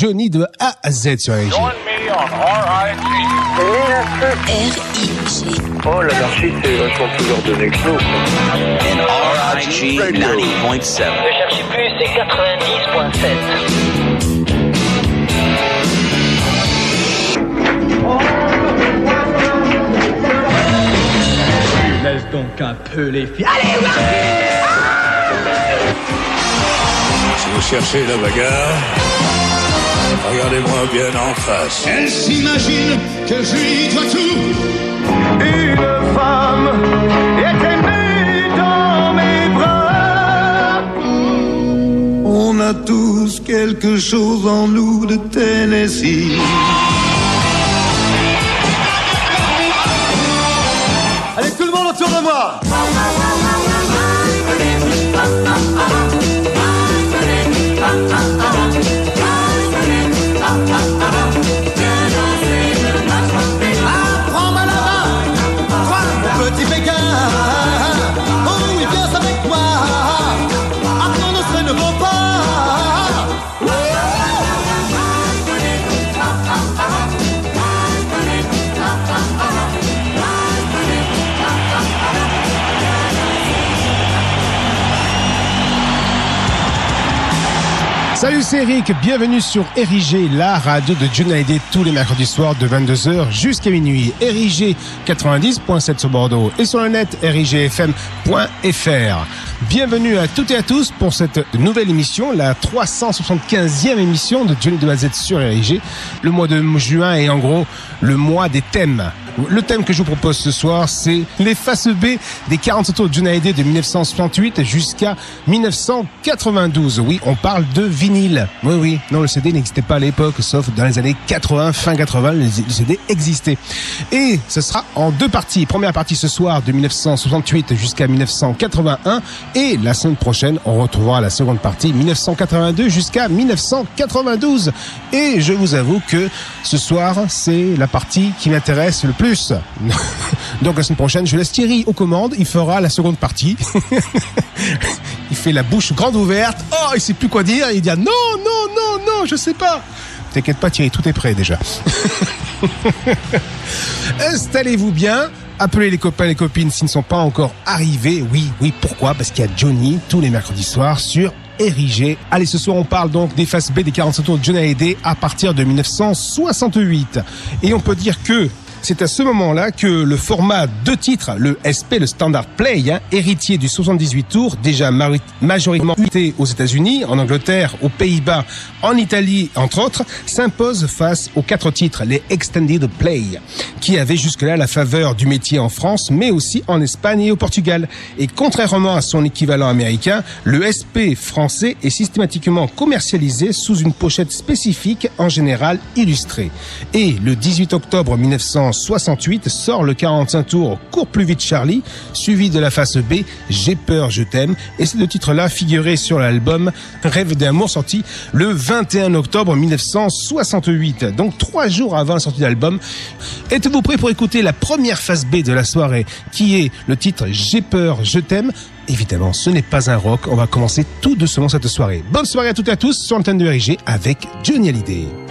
Johnny de A à Z sur RIG. R-I-G. Oh, l'anarchie, c'est vachement plus ordonné que nous. RIG 90.7. Ne cherchez plus, c'est 90.7. Laisse donc un peu les filles. Allez, Si vous cherchez la bagarre, regardez-moi bien en face. Elle s'imagine que je lui dois tout. Une femme est aimée dans mes bras. On a tous quelque chose en nous de Tennessee. Allez, tout le monde autour de moi. Salut, c'est Eric. Bienvenue sur Érigé, la radio de John Hallyday tous les mercredis soirs de 22h jusqu'à minuit. Érigé 90.7 sur Bordeaux et sur le net érigfm.fr. Bienvenue à toutes et à tous pour cette nouvelle émission, la 375e émission de Johnny de sur Érigé. Le mois de juin est en gros le mois des thèmes. Le thème que je vous propose ce soir, c'est les faces B des 40 tours de Hallyday de 1968 jusqu'à 1992. Oui, on parle de vinyle. Oui, oui. Non, le CD n'existait pas à l'époque, sauf dans les années 80, fin 80, le CD existait. Et ce sera en deux parties. Première partie ce soir de 1968 jusqu'à 1981. Et la semaine prochaine, on retrouvera la seconde partie, 1982 jusqu'à 1992. Et je vous avoue que ce soir, c'est la partie qui m'intéresse le Donc la semaine prochaine, je laisse Thierry aux commandes. Il fera la seconde partie. il fait la bouche grande ouverte. Oh, il sait plus quoi dire. Il dit ah, non, non, non, non, je sais pas. T'inquiète pas, Thierry, tout est prêt déjà. Installez-vous bien. Appelez les copains et les copines s'ils ne sont pas encore arrivés. Oui, oui, pourquoi? Parce qu'il y a Johnny tous les mercredis soirs sur érigé. Allez, ce soir, on parle donc des faces B des 45 tours de Johnny Hallyday à partir de 1968. Et on peut dire que c'est à ce moment-là que le format de titres, le SP, le Standard Play, hein, héritier du 78 tours, déjà majoritairement utilisé aux États-Unis, en Angleterre, aux Pays-Bas, en Italie, entre autres, s'impose face aux quatre titres, les Extended Play, qui avaient jusque-là la faveur du métier en France, mais aussi en Espagne et au Portugal. Et contrairement à son équivalent américain, le SP français est systématiquement commercialisé sous une pochette spécifique, en général illustrée. Et le 18 octobre 1900 68 sort le 45 tours Cours plus vite Charlie, suivi de la face B J'ai peur, je t'aime. Et ces deux titres-là figuraient sur l'album Rêve d'amour sorti le 21 octobre 1968. Donc trois jours avant la sortie de l'album. Êtes-vous prêts pour écouter la première face B de la soirée qui est le titre J'ai peur, je t'aime? Évidemment, ce n'est pas un rock. On va commencer tout doucement cette soirée. Bonne soirée à toutes et à tous sur l'antenne de RIG avec Johnny Hallyday.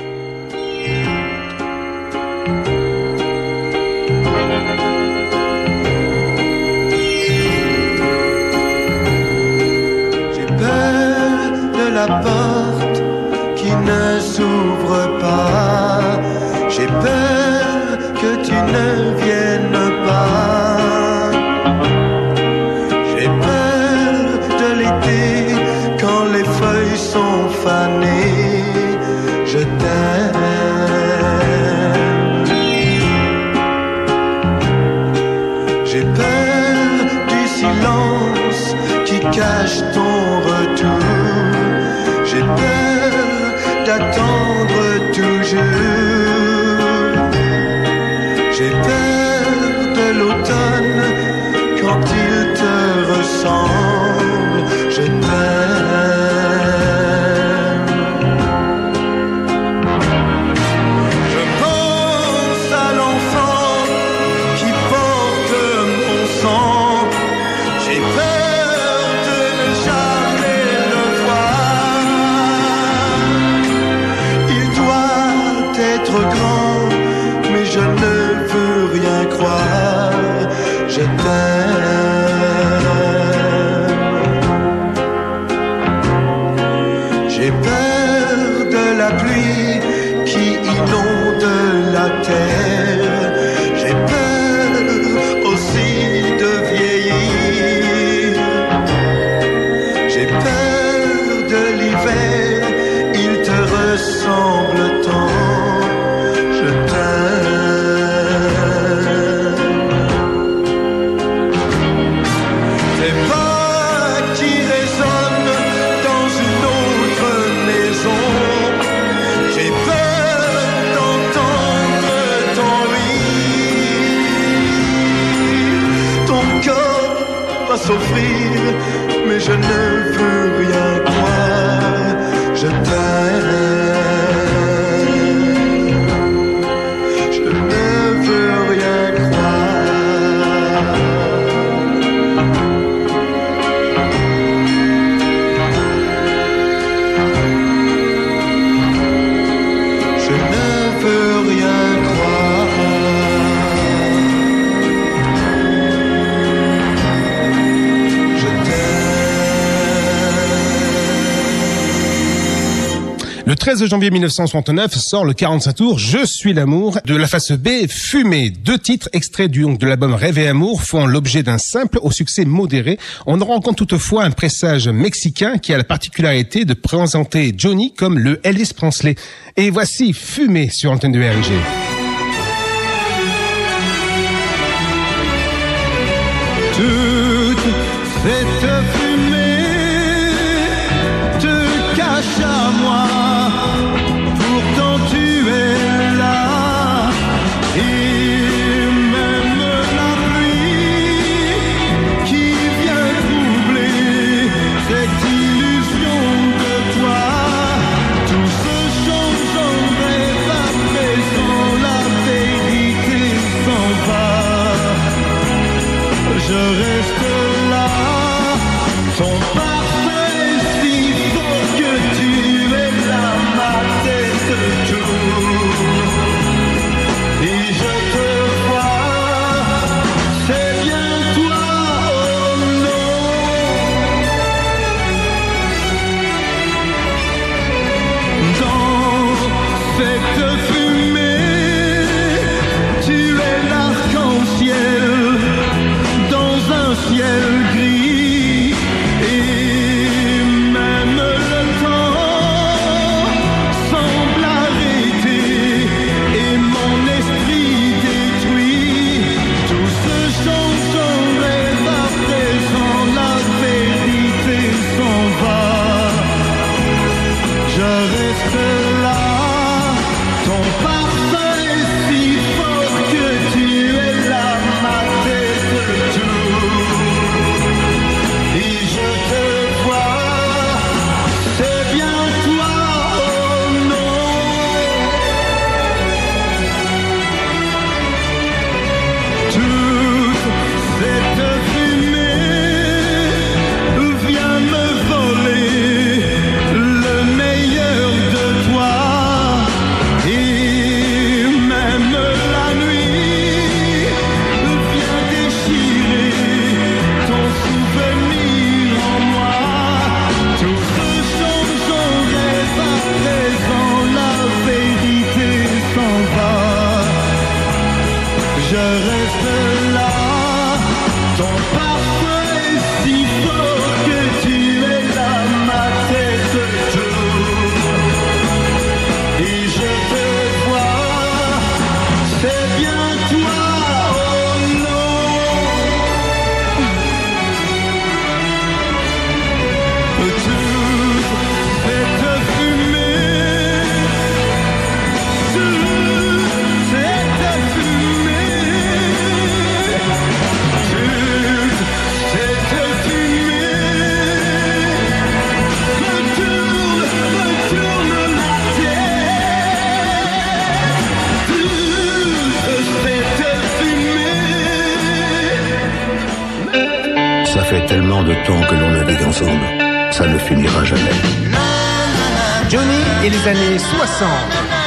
13 janvier 1969 sort le 45 tours Je suis l'amour de la face B Fumée. Deux titres extraits du de l'album Rêve et Amour font l'objet d'un simple au succès modéré. On rencontre toutefois un pressage mexicain qui a la particularité de présenter Johnny comme le Elvis Presley. Et voici Fumée sur antenne de RG. ça ne finira jamais. Johnny et les années 60.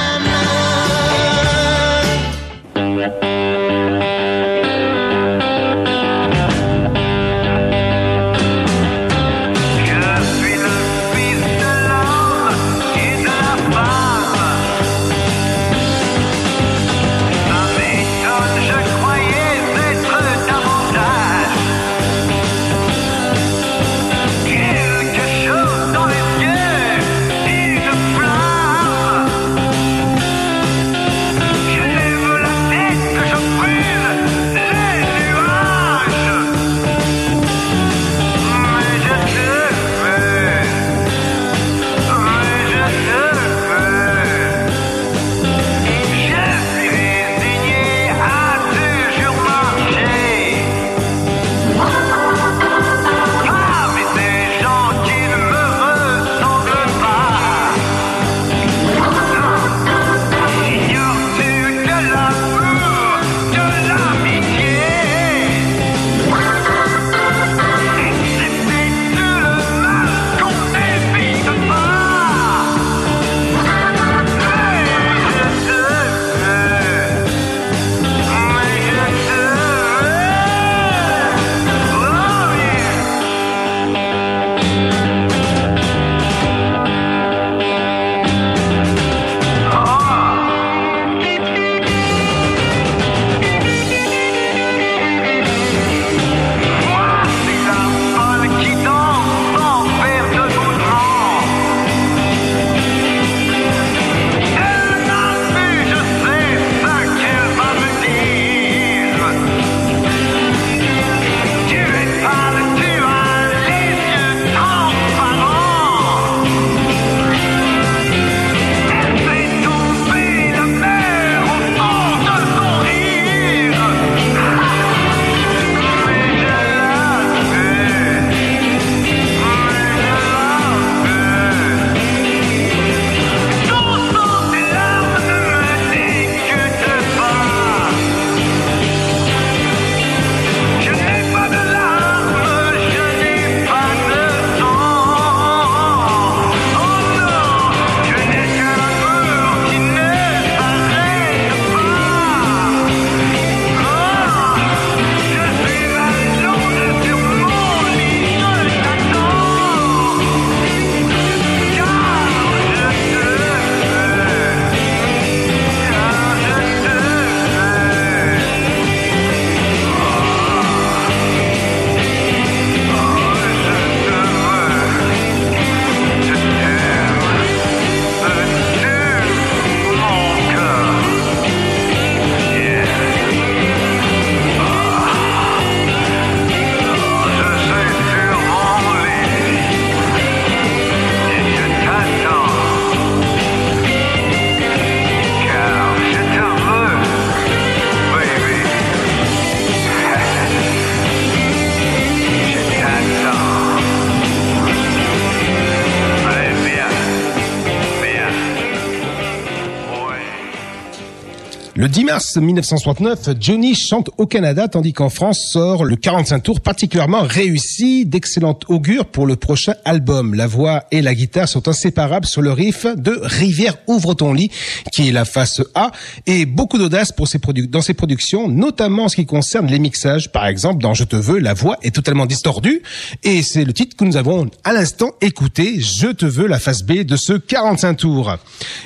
6 mars 1969, Johnny chante au Canada tandis qu'en France sort le 45 tours particulièrement réussi d'excellent augure pour le prochain album. La voix et la guitare sont inséparables sur le riff de Rivière ouvre ton lit qui est la face A et beaucoup d'audace pour ses dans ses productions, notamment en ce qui concerne les mixages. Par exemple, dans Je te veux, la voix est totalement distordue et c'est le titre que nous avons à l'instant écouté, Je te veux, la face B de ce 45 tours.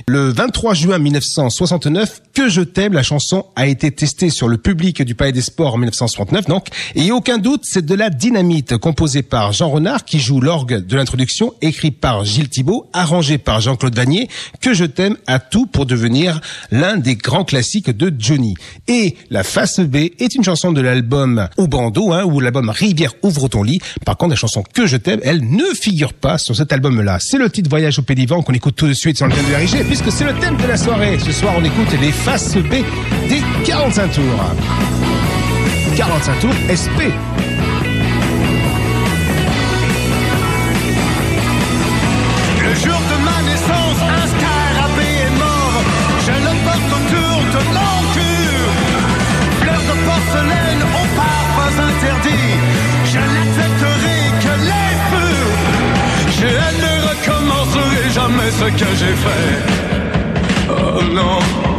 Le 23 juin 1969, que je la chanson a été testée sur le public du Palais des Sports en 1969, donc, et aucun doute, c'est de la dynamite, composée par Jean Renard, qui joue l'orgue de l'introduction, écrit par Gilles Thibault, arrangé par Jean-Claude Vanier, que je t'aime à tout pour devenir l'un des grands classiques de Johnny. Et la face B est une chanson de l'album Au bandeau, hein, ou l'album Rivière ouvre ton lit. Par contre, la chanson que je t'aime, elle ne figure pas sur cet album-là. C'est le titre Voyage au Pédivant qu'on écoute tout de suite sur le thème de RIG, puisque c'est le thème de la soirée. Ce soir, on écoute les faces B des 45 tours. 45 tours SP. Le jour de ma naissance, un scarabée est mort. Je le porte autour de mon cul. Fleurs de porcelaine au parfums interdits. Je n'accepterai que les feux. Je ne recommencerai jamais ce que j'ai fait. Oh non.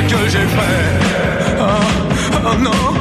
Ce que j'ai fait. Oh, oh non.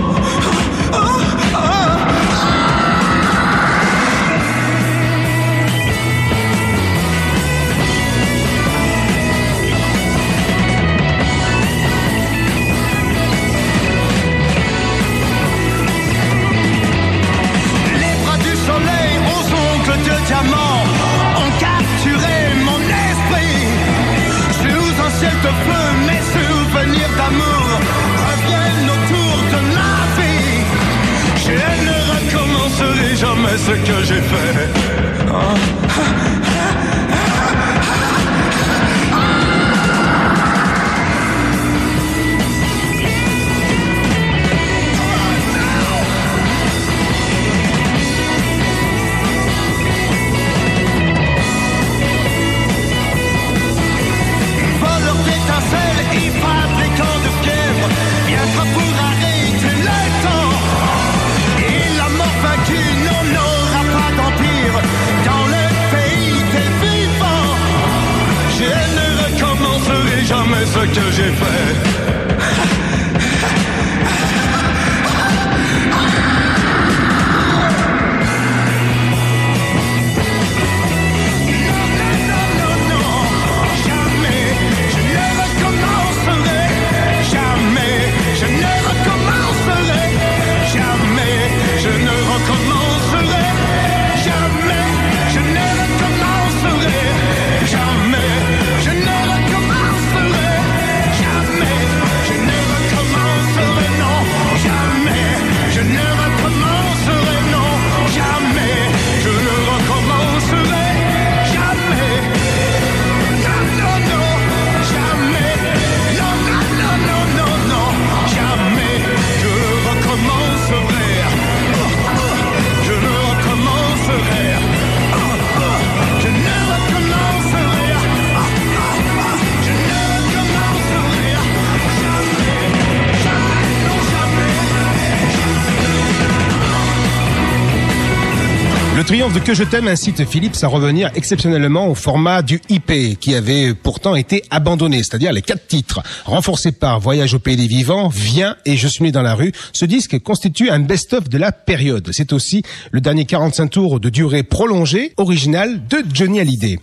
De Que je t'aime incite Philips à revenir exceptionnellement au format du IP qui avait pourtant été abandonné, c'est-à-dire les quatre titres. Renforcé par Voyage au pays des vivants, Viens et Je suis né dans la rue, ce disque constitue un best-of de la période. C'est aussi le dernier 45 tours de durée prolongée originale de Johnny Hallyday.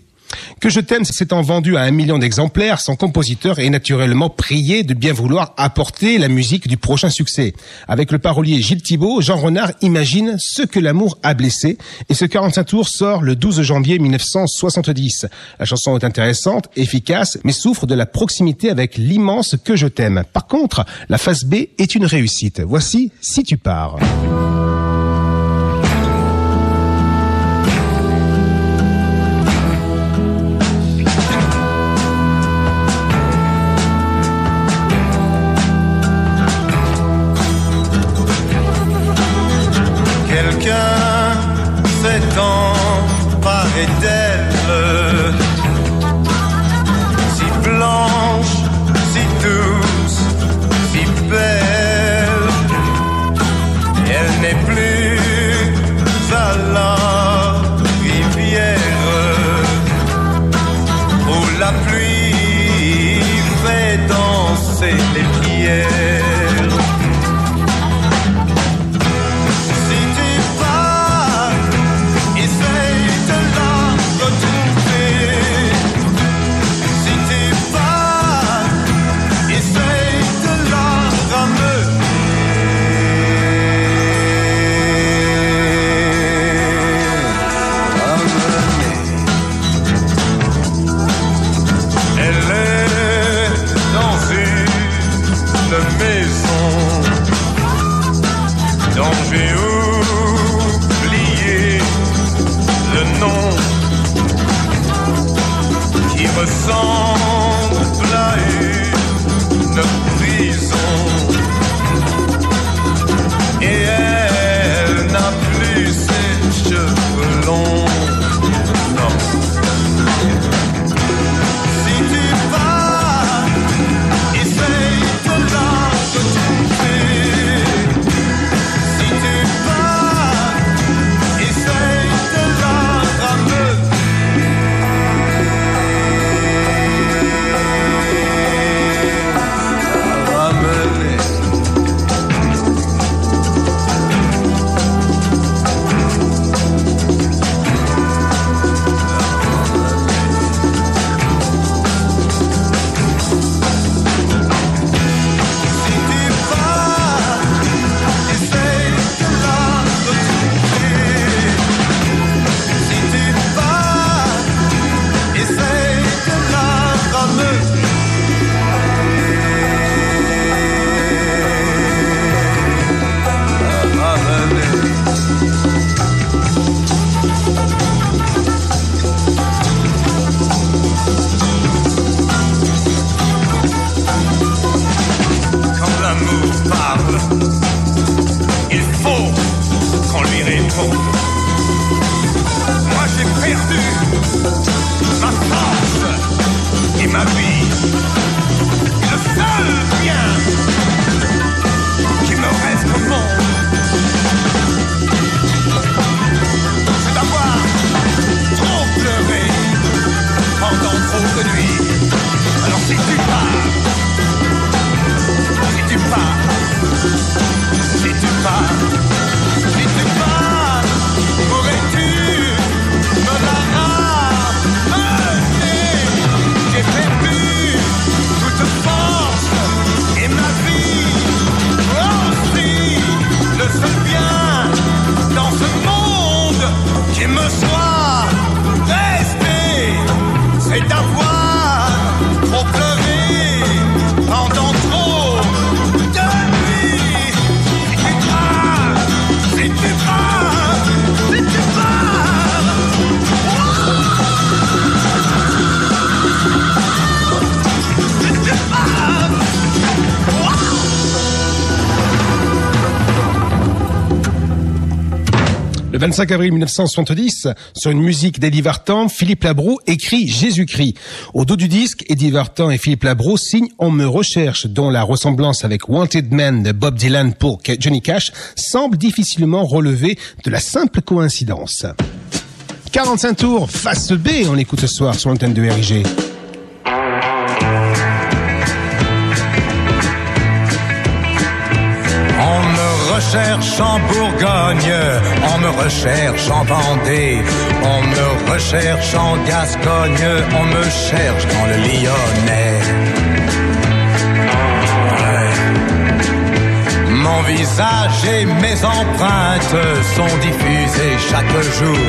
Que je t'aime s'étant vendu à un million d'exemplaires, son compositeur est naturellement prié de bien vouloir apporter la musique du prochain succès. Avec le parolier Gilles Thibault, Jean Renard imagine ce que l'amour a blessé et ce 45 tours sort le 12 janvier 1970. La chanson est intéressante, efficace, mais souffre de la proximité avec l'immense Que je t'aime. Par contre, la phase B est une réussite. Voici Si tu pars. 25 avril 1970, sur une musique d'Eddie Vartan, Philippe Labro écrit Jésus-Christ. Au dos du disque, Eddie Vartan et Philippe Labro signent On me recherche, dont la ressemblance avec Wanted Man de Bob Dylan pour Johnny Cash semble difficilement relever de la simple coïncidence. 45 tours, face B, on écoute ce soir sur l'antenne de RIG. Recherche en Bourgogne, on me recherche en Vendée, on me recherche en Gascogne, on me cherche dans le Lyonnais. Mon visage et mes empreintes sont diffusées chaque jour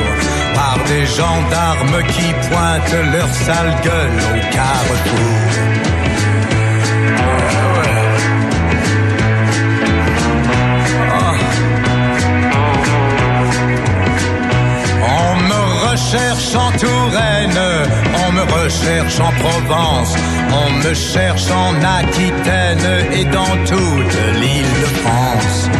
par des gendarmes qui pointent leur sale gueule au carrefour. Recherche en Touraine, on me recherche en Provence, on me cherche en Aquitaine et dans toute l'île de France.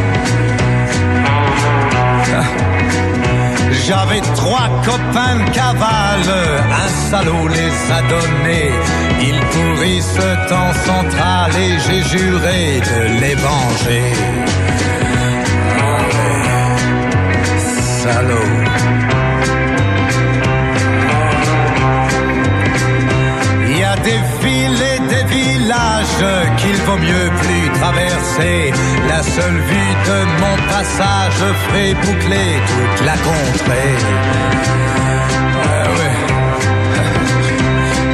J'avais trois copains de cavale, un salaud les a donnés. Ils pourrissent en centrale et j'ai juré de les venger. La seule vue de mon passage ferait boucler toute la contrée. Euh,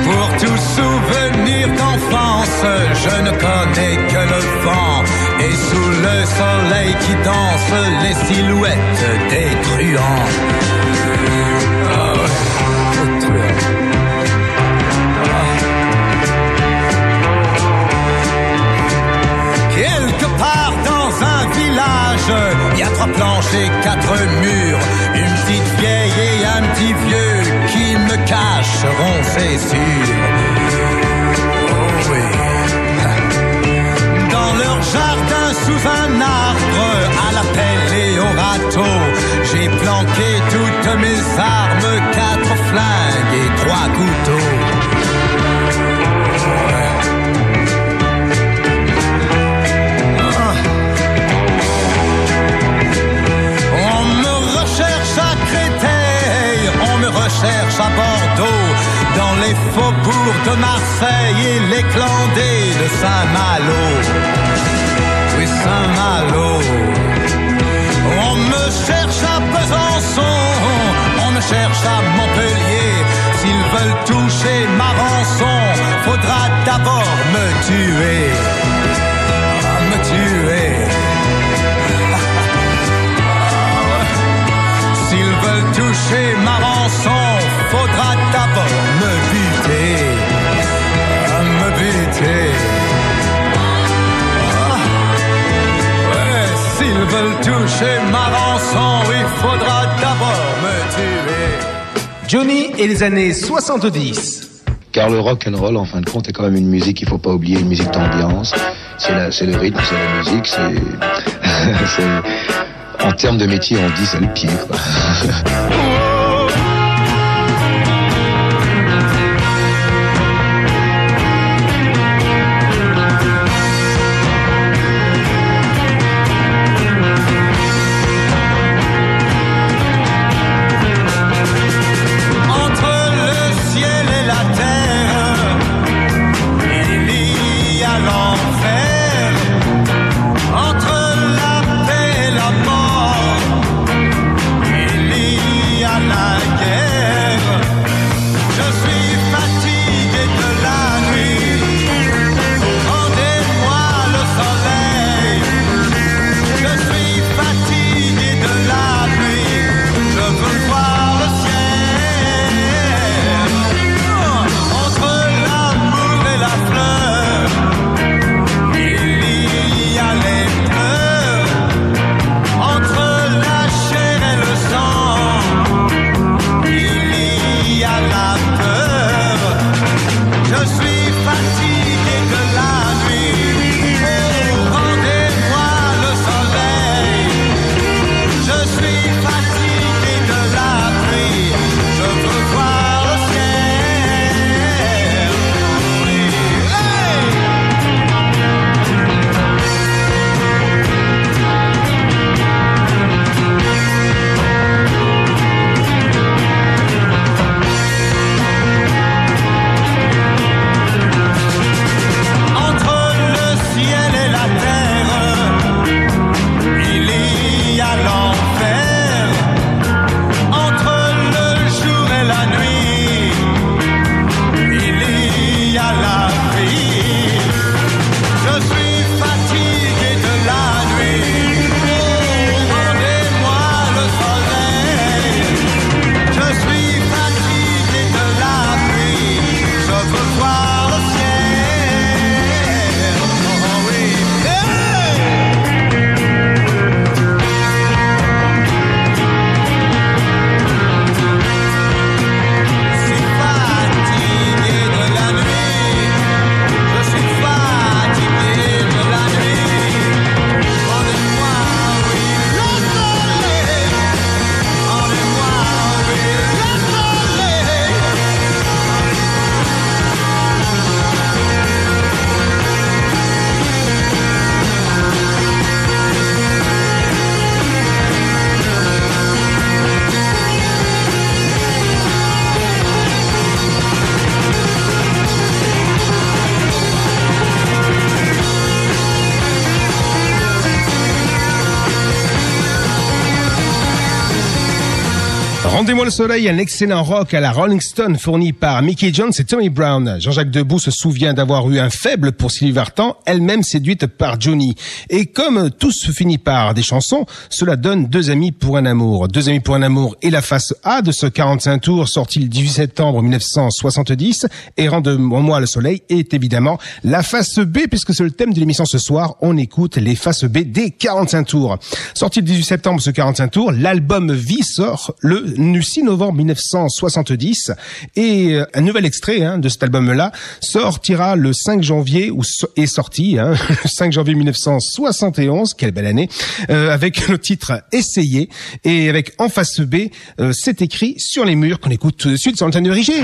Pour tout souvenir d'enfance, je ne connais que le vent. Et sous le soleil qui danse, les silhouettes des truands. Trois planches et quatre murs, une petite vieille et un petit vieux qui me cacheront, c'est sûr. Oh. Dans leur jardin sous un arbre, à la pelle et au râteau, j'ai planqué toutes mes armes, quatre flingues et trois couteaux. Recherche à Bordeaux, dans les faubourgs de Marseille et les clandés de Saint-Malo. Oui, Saint-Malo. On me cherche à Besançon, on me cherche à Montpellier. S'ils veulent toucher ma rançon, faudra d'abord me tuer. Me tuer. Faudra d'abord me buter. Me buter. Ah. Ouais, s'ils veulent toucher ma rançon, il faudra d'abord me tuer. Johnny et les années 70. Car le rock and roll, en fin de compte, est quand même une musique qu'il faut pas oublier, une musique d'ambiance. C'est c'est le rythme, c'est la musique, c'est, en termes de métier, on dit c'est le pied, quoi. Rendez-moi le soleil, un excellent rock à la Rolling Stone fourni par Mickey Jones et Tommy Brown. Jean-Jacques Debout se souvient d'avoir eu un faible pour Sylvie Vartan, elle-même séduite par Johnny. Et comme tout se finit par des chansons, cela donne Deux amis pour un amour. Deux amis pour un amour et la face A de ce 45 tours sorti le 18 septembre 1970 et Rendez-moi le soleil est évidemment la face B puisque c'est le thème de l'émission ce soir. On écoute les faces B des 45 tours. Sorti le 18 septembre ce 45 tours, l'album Vie sort le 6 novembre 1970 et euh, un nouvel extrait hein, de cet album-là sortira le 5 janvier ou est sorti hein, le 5 janvier 1971, quelle belle année, euh, avec le titre Essayer et avec en face B, euh, c'est écrit sur les murs qu'on écoute tout de suite sur l'antenne de Rigé.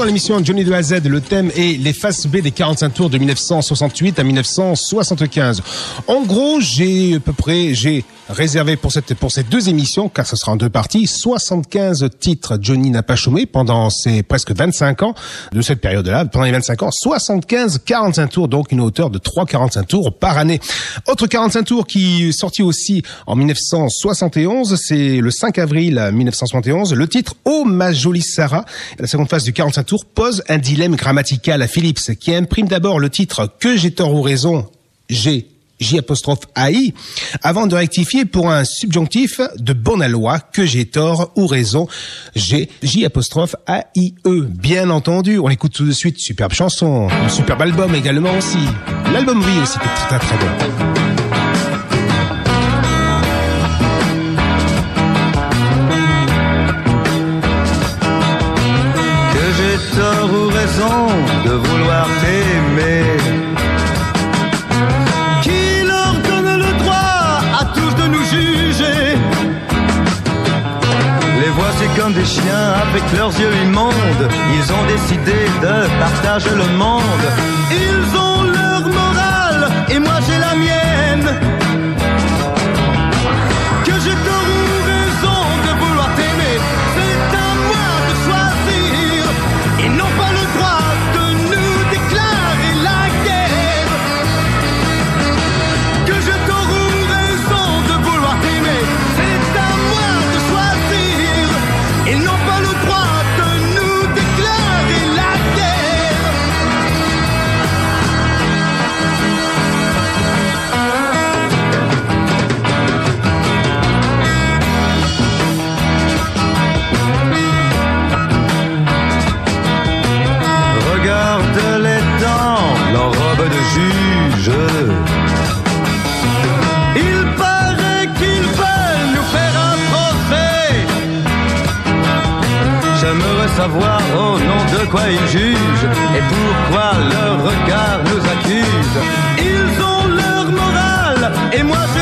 Dans l'émission Johnny de A Z, le thème est les faces B des 45 tours de 1968 à 1975. En gros, j'ai à peu près, j'ai réservé pour cette pour ces deux émissions, car ce sera en deux parties, 75 titres Johnny n'a pas chômé pendant ces presque 25 ans. De cette période-là, pendant les 25 ans, 75 45 tours, donc une hauteur de 3 45 tours par année. Autre 45 tours qui est sorti aussi en 1971, c'est le 5 avril 1971, le titre Oh ma jolie Sarah, la seconde phase du 45 tours pose un dilemme grammatical à Philips qui imprime d'abord le titre Que j'ai tort ou raison, j'ai J apostrophe AI, avant de rectifier pour un subjonctif de bonne loi que j'ai tort ou raison. J'ai J apostrophe A-I-E. Bien entendu, on écoute tout de suite. Superbe chanson, un superbe album également aussi. L'album oui aussi très très bon. de vouloir comme des chiens avec leurs yeux immondes. Ils ont décidé de partager le monde. Ils ont savoir au nom de quoi ils jugent et pourquoi leur regard nous accuse. Ils ont leur morale et moi j'ai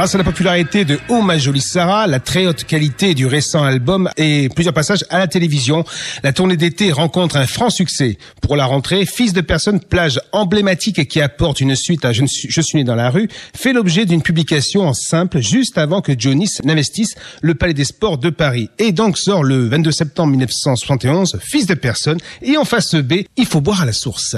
Grâce à la popularité de Oh ma jolie Sarah, la très haute qualité du récent album et plusieurs passages à la télévision, la tournée d'été rencontre un franc succès. Pour la rentrée, Fils de personne, plage emblématique qui apporte une suite à Je, suis né dans la rue, fait l'objet d'une publication en simple juste avant que Johnny n'investisse le Palais des Sports de Paris. Et donc sort le 22 septembre 1971, Fils de personne, et en face B, il faut boire à la source.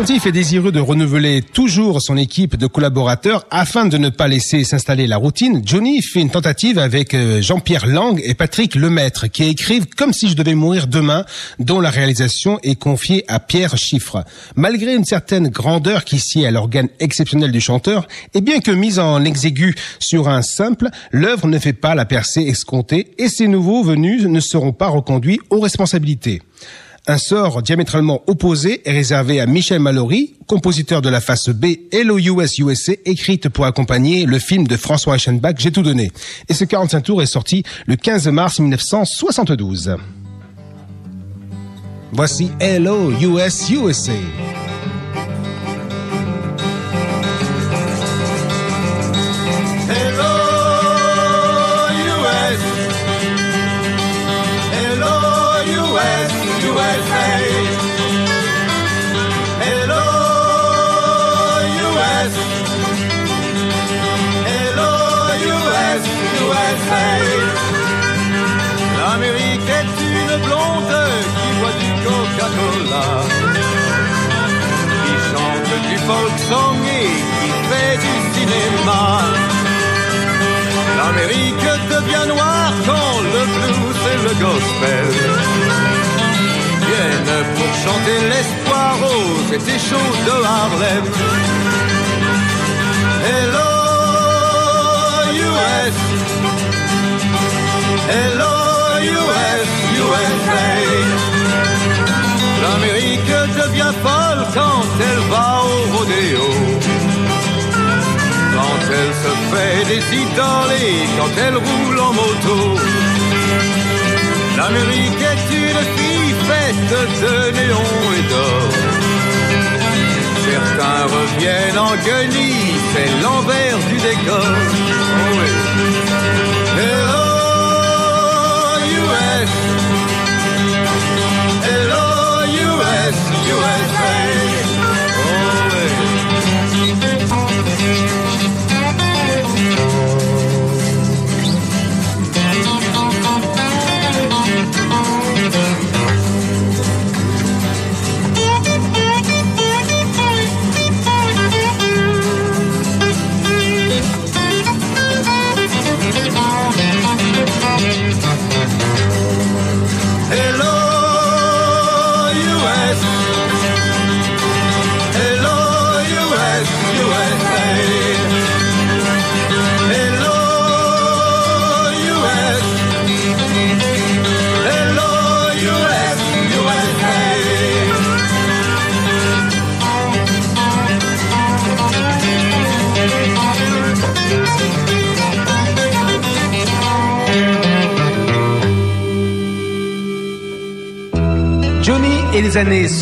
Attentif et désireux de renouveler toujours son équipe de collaborateurs afin de ne pas laisser s'installer la routine, Johnny fait une tentative avec euh, Jean-Pierre Lang et Patrick Lemaître qui écrivent Comme si je devais mourir demain, dont la réalisation est confiée à Pierre Chiffre. Malgré une certaine grandeur qui sied à l'organe exceptionnel du chanteur, et bien que mise en exigu sur un simple, l'œuvre ne fait pas la percée escomptée et ces nouveaux venus ne seront pas reconduits aux responsabilités. Un sort diamétralement opposé est réservé à Michel Mallory, compositeur de la face B Hello US USA, écrite pour accompagner le film de François Eichenbach J'ai tout donné. Et ce 45 tours est sorti le 15 mars 1972. Voici Hello US USA. Qui chante du folk song et qui fait du cinéma. L'Amérique devient noire quand le blues et le gospel viennent pour chanter l'espoir aux étés chauds de Harlem. Hello US, Hello US, USA. Devient folle quand elle va au rodéo. Quand elle se fait des idoles et quand elle roule en moto. L'Amérique est une fille faite de néon et d'or. Certains reviennent en guenilles, c'est l'envers du décor. Oh.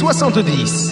70.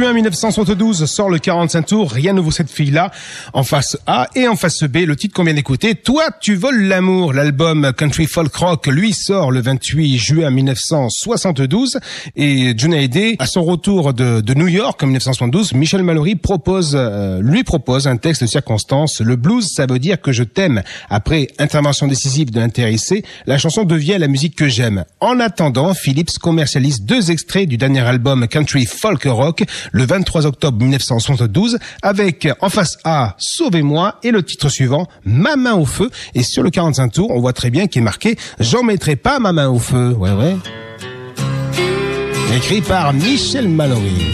Le 18 juin 1972 sort le 45 tours, rien ne vaut cette fille-là, en face A et en face B, le titre qu'on vient d'écouter, Toi tu voles l'amour, l'album Country Folk Rock, lui sort le 28 juin 1972 et Johnny Hallyday, à son retour de, de New York en 1972, Michel Mallory propose, euh, lui propose un texte de circonstance, le blues ça veut dire que je t'aime. Après intervention décisive de l'intéressé, la chanson devient la musique que j'aime. En attendant, Philips commercialise deux extraits du dernier album Country Folk Rock 23 octobre 1972 avec en face A Sauvez-moi et le titre suivant Ma main au feu et sur le 45 tours on voit très bien qu'il est marqué J'en mettrai pas ma main au feu. Ouais ouais. Écrit par Michel Mallory.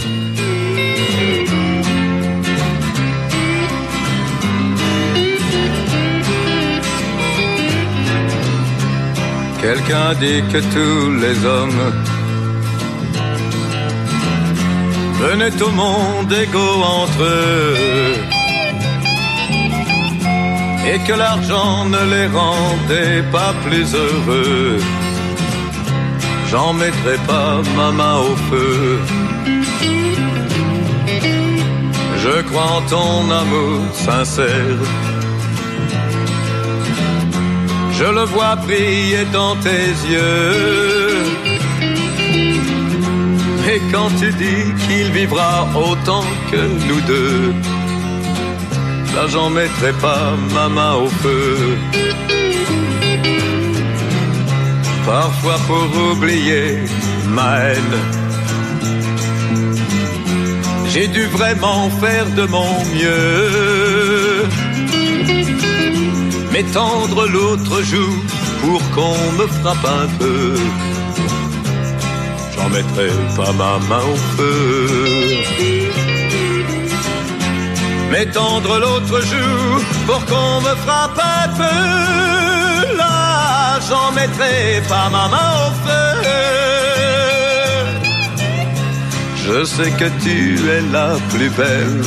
Quelqu'un dit que tous les hommes venaient au monde égaux entre eux et que l'argent ne les rendait pas plus heureux. J'en mettrai pas ma main au feu. Je crois en ton amour sincère. Je le vois briller dans tes yeux. Et quand tu dis qu'il vivra autant que nous deux, là j'en mettrai pas ma main au feu. Parfois pour oublier ma haine, J'ai dû vraiment faire de mon mieux. M'étendre l'autre joue pour qu'on me frappe un peu. J'en mettrai pas ma main au feu. M'étendre l'autre joue pour qu'on me frappe un peu. Là, j'en mettrai pas ma main au feu. Je sais que tu es la plus belle.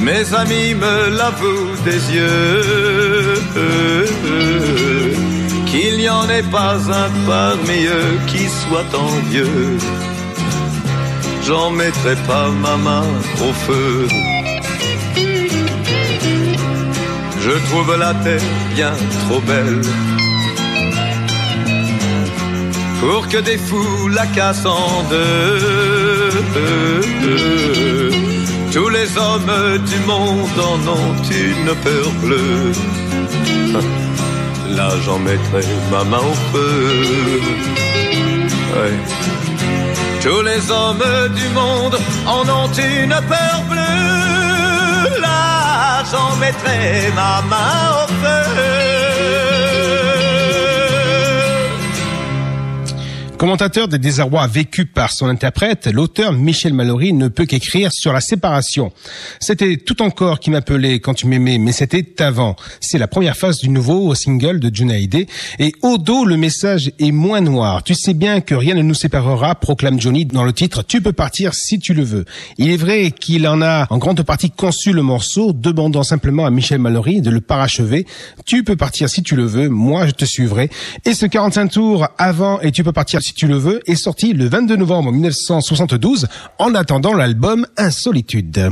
Mes amis me l'avouent des yeux. N'y en ait pas un parmi eux qui soit envieux. J'en mettrai pas ma main au feu. Je trouve la terre bien trop belle pour que des fous la cassent en deux. Tous les hommes du monde en ont une peur bleue. Là j'en mettrai ma main au feu. Tous les hommes du monde en ont une peur bleue. Là j'en mettrai ma main au feu. Commentateur des désarrois vécus par son interprète, l'auteur Michel Mallory ne peut qu'écrire sur la séparation. C'était tout encore qui m'appelait quand tu m'aimais, mais c'était avant. C'est la première phase du nouveau single de Junaide. Et au dos, le message est moins noir. Tu sais bien que rien ne nous séparera, proclame Johnny dans le titre Tu peux partir si tu le veux. Il est vrai qu'il en a en grande partie conçu le morceau, demandant simplement à Michel Mallory de le parachever. Tu peux partir si tu le veux, moi je te suivrai. Et ce 45 tours avant et tu peux partir si tu le veux, est sorti le 22 novembre 1972 en attendant l'album Insolitude.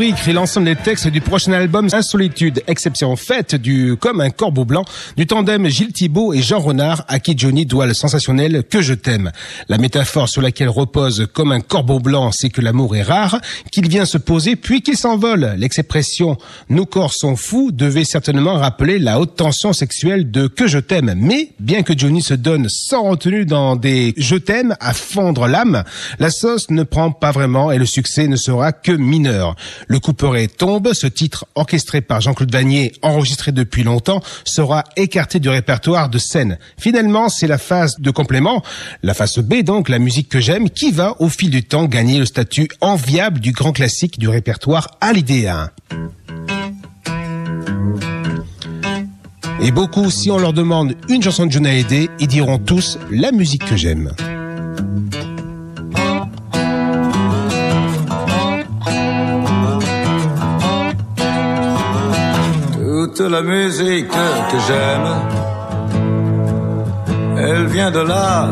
Écrit l'ensemble des textes du prochain album Insolitude, exception faite du Comme un corbeau blanc du tandem Gilles Thibault et Jean Renard à qui Johnny doit le sensationnel Que je t'aime. La métaphore sur laquelle repose Comme un corbeau blanc, c'est que l'amour est rare, qu'il vient se poser puis qu'il s'envole. L'expression Nos corps sont fous devait certainement rappeler la haute tension sexuelle de Que je t'aime. Mais bien que Johnny se donne sans retenue dans des Je t'aime à fondre l'âme, la sauce ne prend pas vraiment et le succès ne sera que mineur. Le couperet tombe, ce titre orchestré par Jean-Claude Vanier, enregistré depuis longtemps, sera écarté du répertoire de scène. Finalement, c'est la phase de complément, la phase B donc, la musique que j'aime, qui va au fil du temps gagner le statut enviable du grand classique du répertoire à l'idée 1. Et beaucoup, si on leur demande une chanson de Johnny Hallyday, ils diront tous la musique que j'aime. La musique que j'aime. Elle vient de là,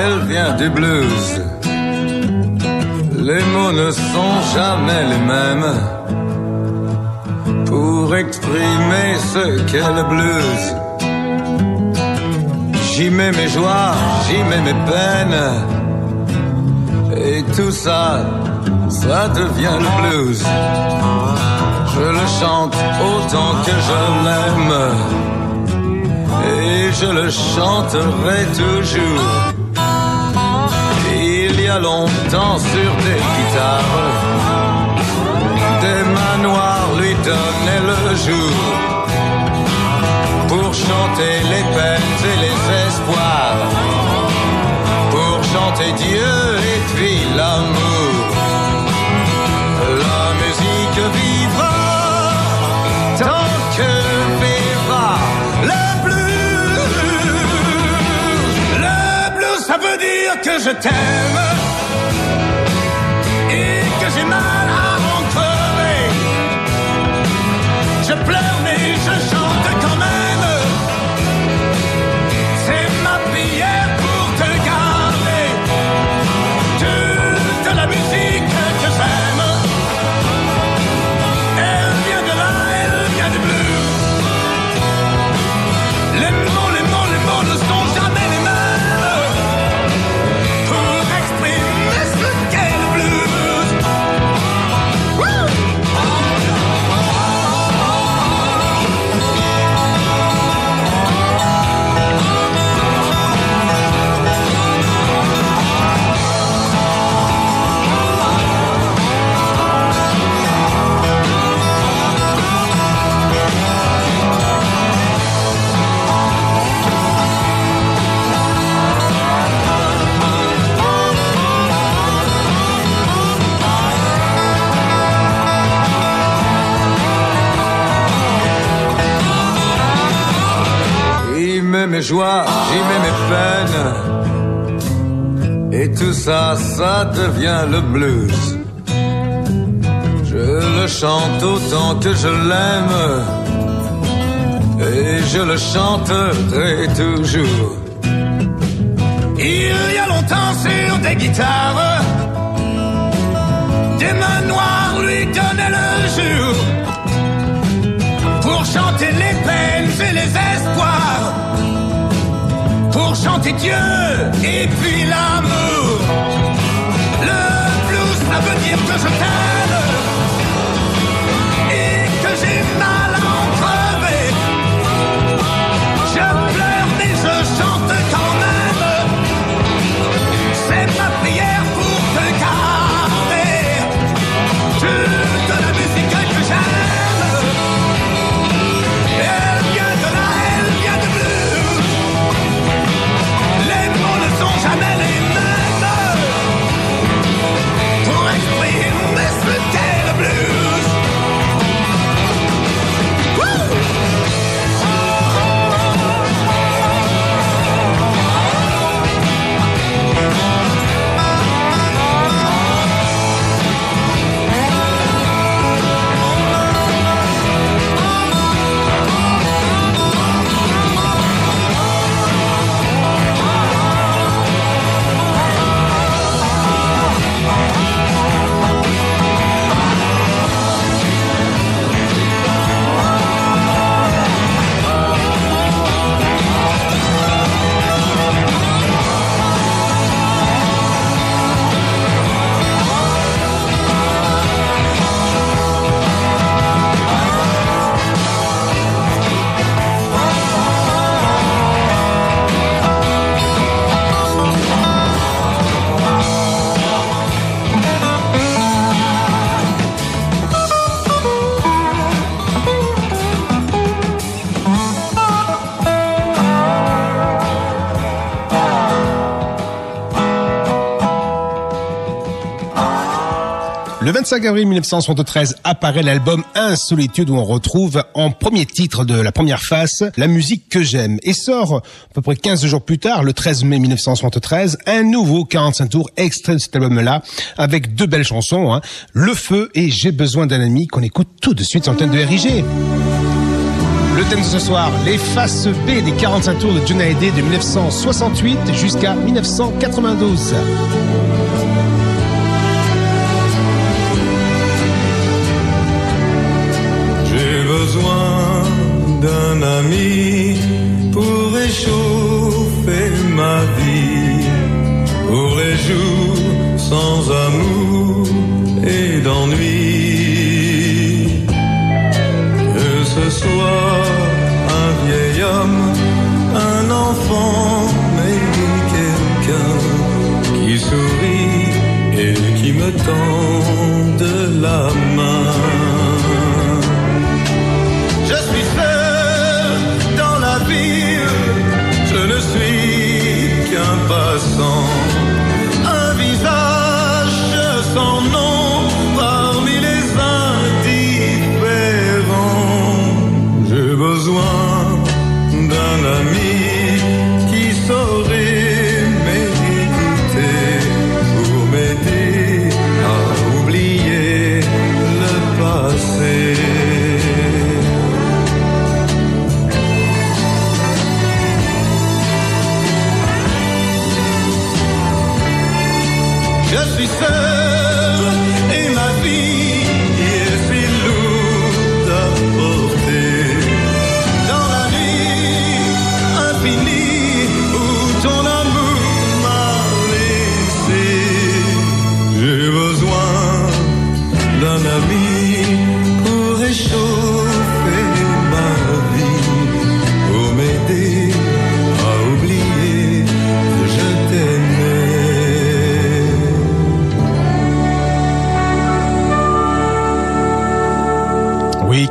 elle vient du blues. Les mots ne sont jamais les mêmes pour exprimer ce qu'est le blues. J'y mets mes joies, j'y mets mes peines. Et tout ça, ça devient le blues je le chante autant que je l'aime. Et je le chanterai toujours. Il y a longtemps sur des guitares, des manoirs lui donnaient le jour. Pour chanter les peines et les espoirs. Pour chanter Dieu et puis l'amour. Tant que vivra le blues. Le blues, ça veut dire que je t'aime et que j'ai mal à en crever. Je pleure mais je chante mes joies, j'y mets mes peines. Et tout ça, ça devient le blues. Je le chante autant que je l'aime. Et je le chanterai toujours. Il y a longtemps sur des guitares, des mains noires lui donnaient le jour pour chanter les peines et les pour chanter Dieu et puis l'amour. Le blues, ça veut dire que je t'aime Le 25 avril 1973 apparaît l'album Insolitude où on retrouve en premier titre de la première face la musique que j'aime et sort à peu près 15 jours plus tard, le 13 mai 1973, un nouveau 45 tours extrait de cet album-là avec deux belles chansons, hein, Le Feu et J'ai besoin d'un ami qu'on écoute tout de suite sur le thème de RIG. Le thème de ce soir, les faces B des 45 tours de John de 1968 jusqu'à 1992. D'un ami pour réchauffer ma vie, pour les jours sans amour et d'ennui. Que ce soit un vieil homme, un enfant, mais quelqu'un qui sourit et qui me tend de la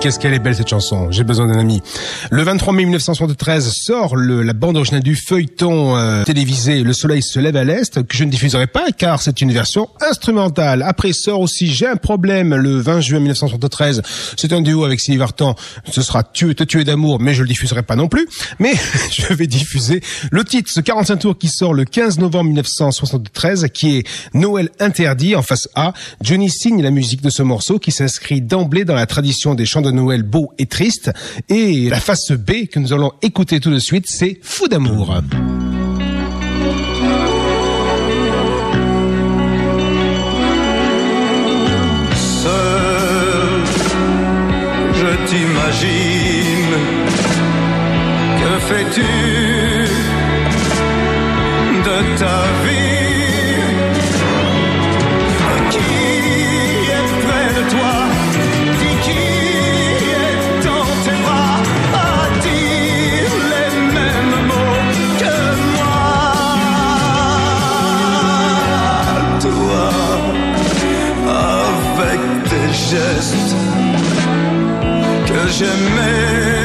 qu'est-ce qu'elle est belle cette chanson. J'ai besoin d'un ami. Le 23 mai 1973 sort le, la bande originale du feuilleton euh, télévisé Le Soleil se lève à l'est que je ne diffuserai pas car c'est une version instrumentale. Après sort aussi J'ai un problème le 20 juin 1973. C'est un duo avec Sylvie Vartan. Ce sera Tu te tuer d'amour, mais je le diffuserai pas non plus. Mais je vais diffuser le titre, ce 45 tours qui sort le 15 novembre 1973, qui est Noël interdit en face A. Johnny signe la musique de ce morceau qui s'inscrit d'emblée dans la tradition des chants de Noël beaux et tristes. Et la face B que nous allons écouter tout de suite, c'est Fou d'amour. Je t'imagine. Que fais-tu de ta vie? Tes gestes que j'aimais,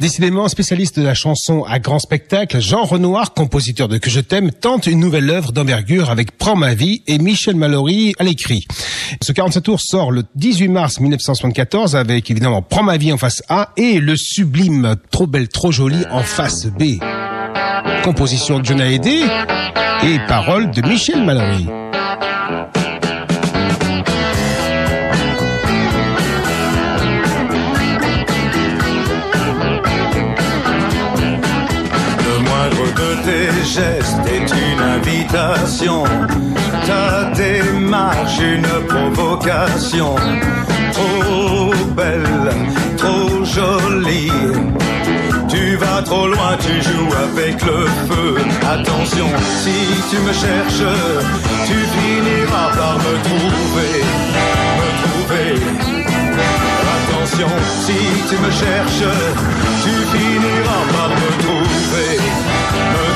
Décidément, spécialiste de la chanson à grand spectacle, Jean Renoir, compositeur de Que je t'aime, tente une nouvelle œuvre d'envergure avec Prends ma vie et Michel Mallory à l'écrit. Ce 47 tours sort le 18 mars 1974 avec évidemment Prends ma vie en face A et le sublime Trop belle, trop jolie en face B. Composition de John Hallyday et paroles de Michel Mallory. Tes gestes est une invitation. Ta démarche une provocation. Trop belle, trop jolie. Tu vas trop loin, tu joues avec le feu. Attention, si tu me cherches, tu finiras par me trouver, me trouver. Attention, si tu me cherches, tu finiras par me trouver, me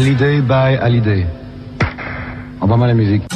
Hallyday by Hallyday. Envoie-moi la musique.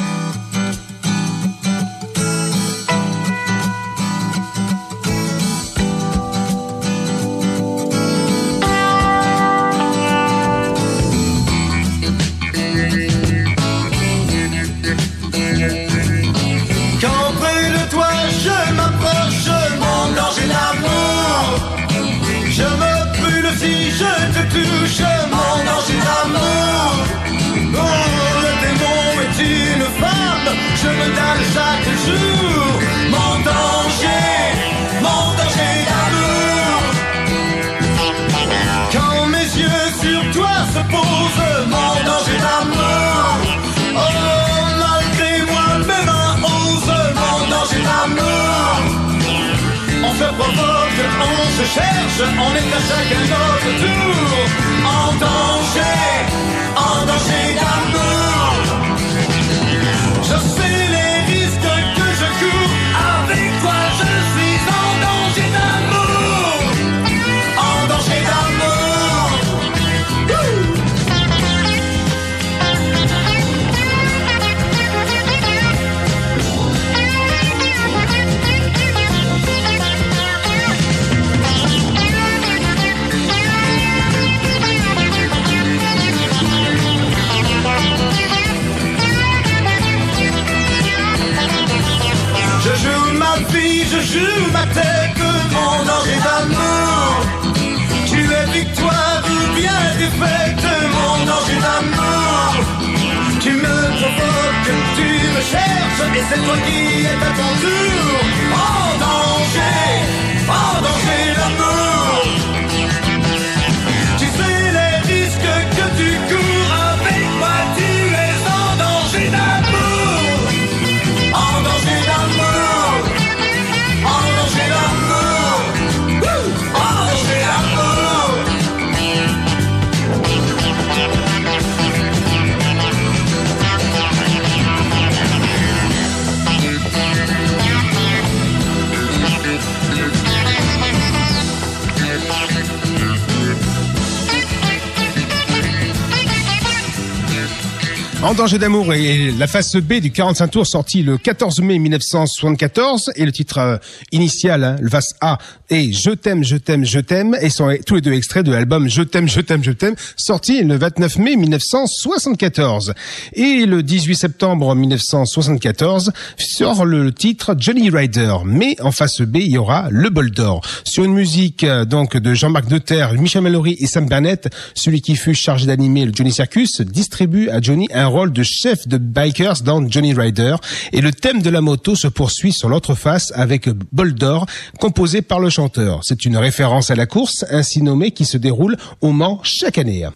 En danger d'amour et la face B du 45 tours sorti le 14 mai 1974 et le titre euh, initial, hein, le face A est Je t'aime, je t'aime, je t'aime et sont tous les deux extraits de l'album Je t'aime, je t'aime, je t'aime sorti le 29 mai 1974. Et le 18 septembre 1974 sort le titre Johnny Rider. Mais en face B, il y aura Le Bol d'Or. Sur une musique euh, donc de Jean-Marc Deterre, Michel Mallory et Sam Burnett, celui qui fut chargé d'animer le Johnny Circus distribue à Johnny un rôle de chef de bikers dans Johnny Rider et le thème de la moto se poursuit sur l'autre face avec Bol d'Or composé par le chanteur. C'est une référence à la course ainsi nommée qui se déroule au Mans chaque année.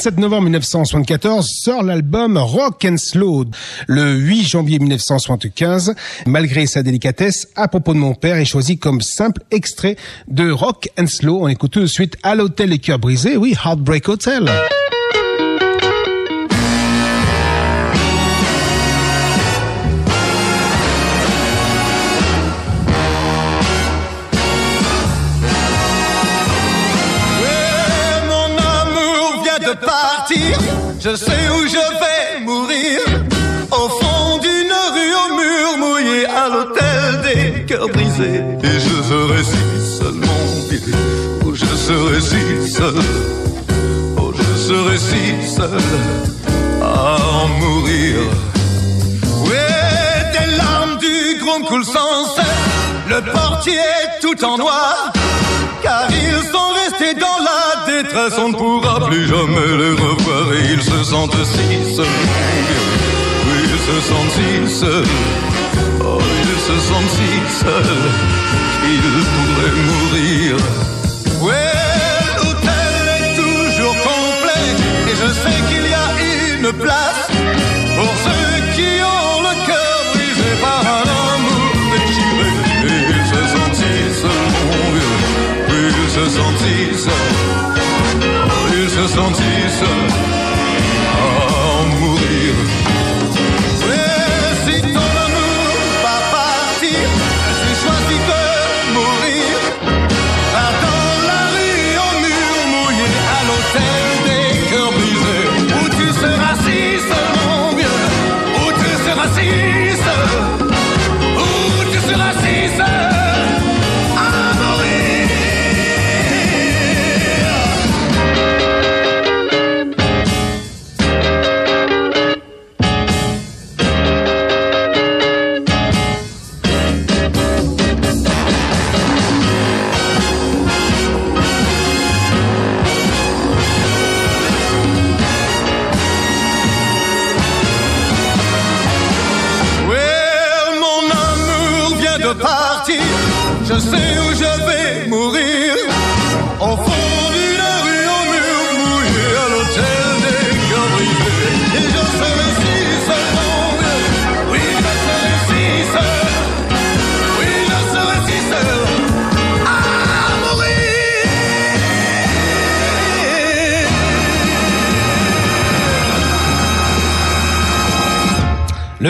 27 novembre 1974 sort l'album Rock and Slow. Le 8 janvier 1975, malgré sa délicatesse, à propos de mon père est choisi comme simple extrait de Rock and Slow. On écoute tout de suite à l'hôtel Les Cœurs Brisés, oui, Heartbreak Hotel. Je sais où je vais mourir. Au fond d'une rue au mur mouillé à l'hôtel des cœurs brisés. Et je serai si seul, mon bébé. Oh, je serai si seul. Oh, je serai si seul à en mourir. Ouais, des larmes du gros coulent sans cesse. Le portier tout en noir. Car ils sont restés dans la détresse, on ne pourra plus jamais les revoir et ils se sentent si seuls. Oui, ils se sentent si seuls. Oh, ils se sentent si seuls qu'ils pourraient mourir. Ouais, l'hôtel est toujours complet et je sais qu'il y a une place se. Oh, ils se sentent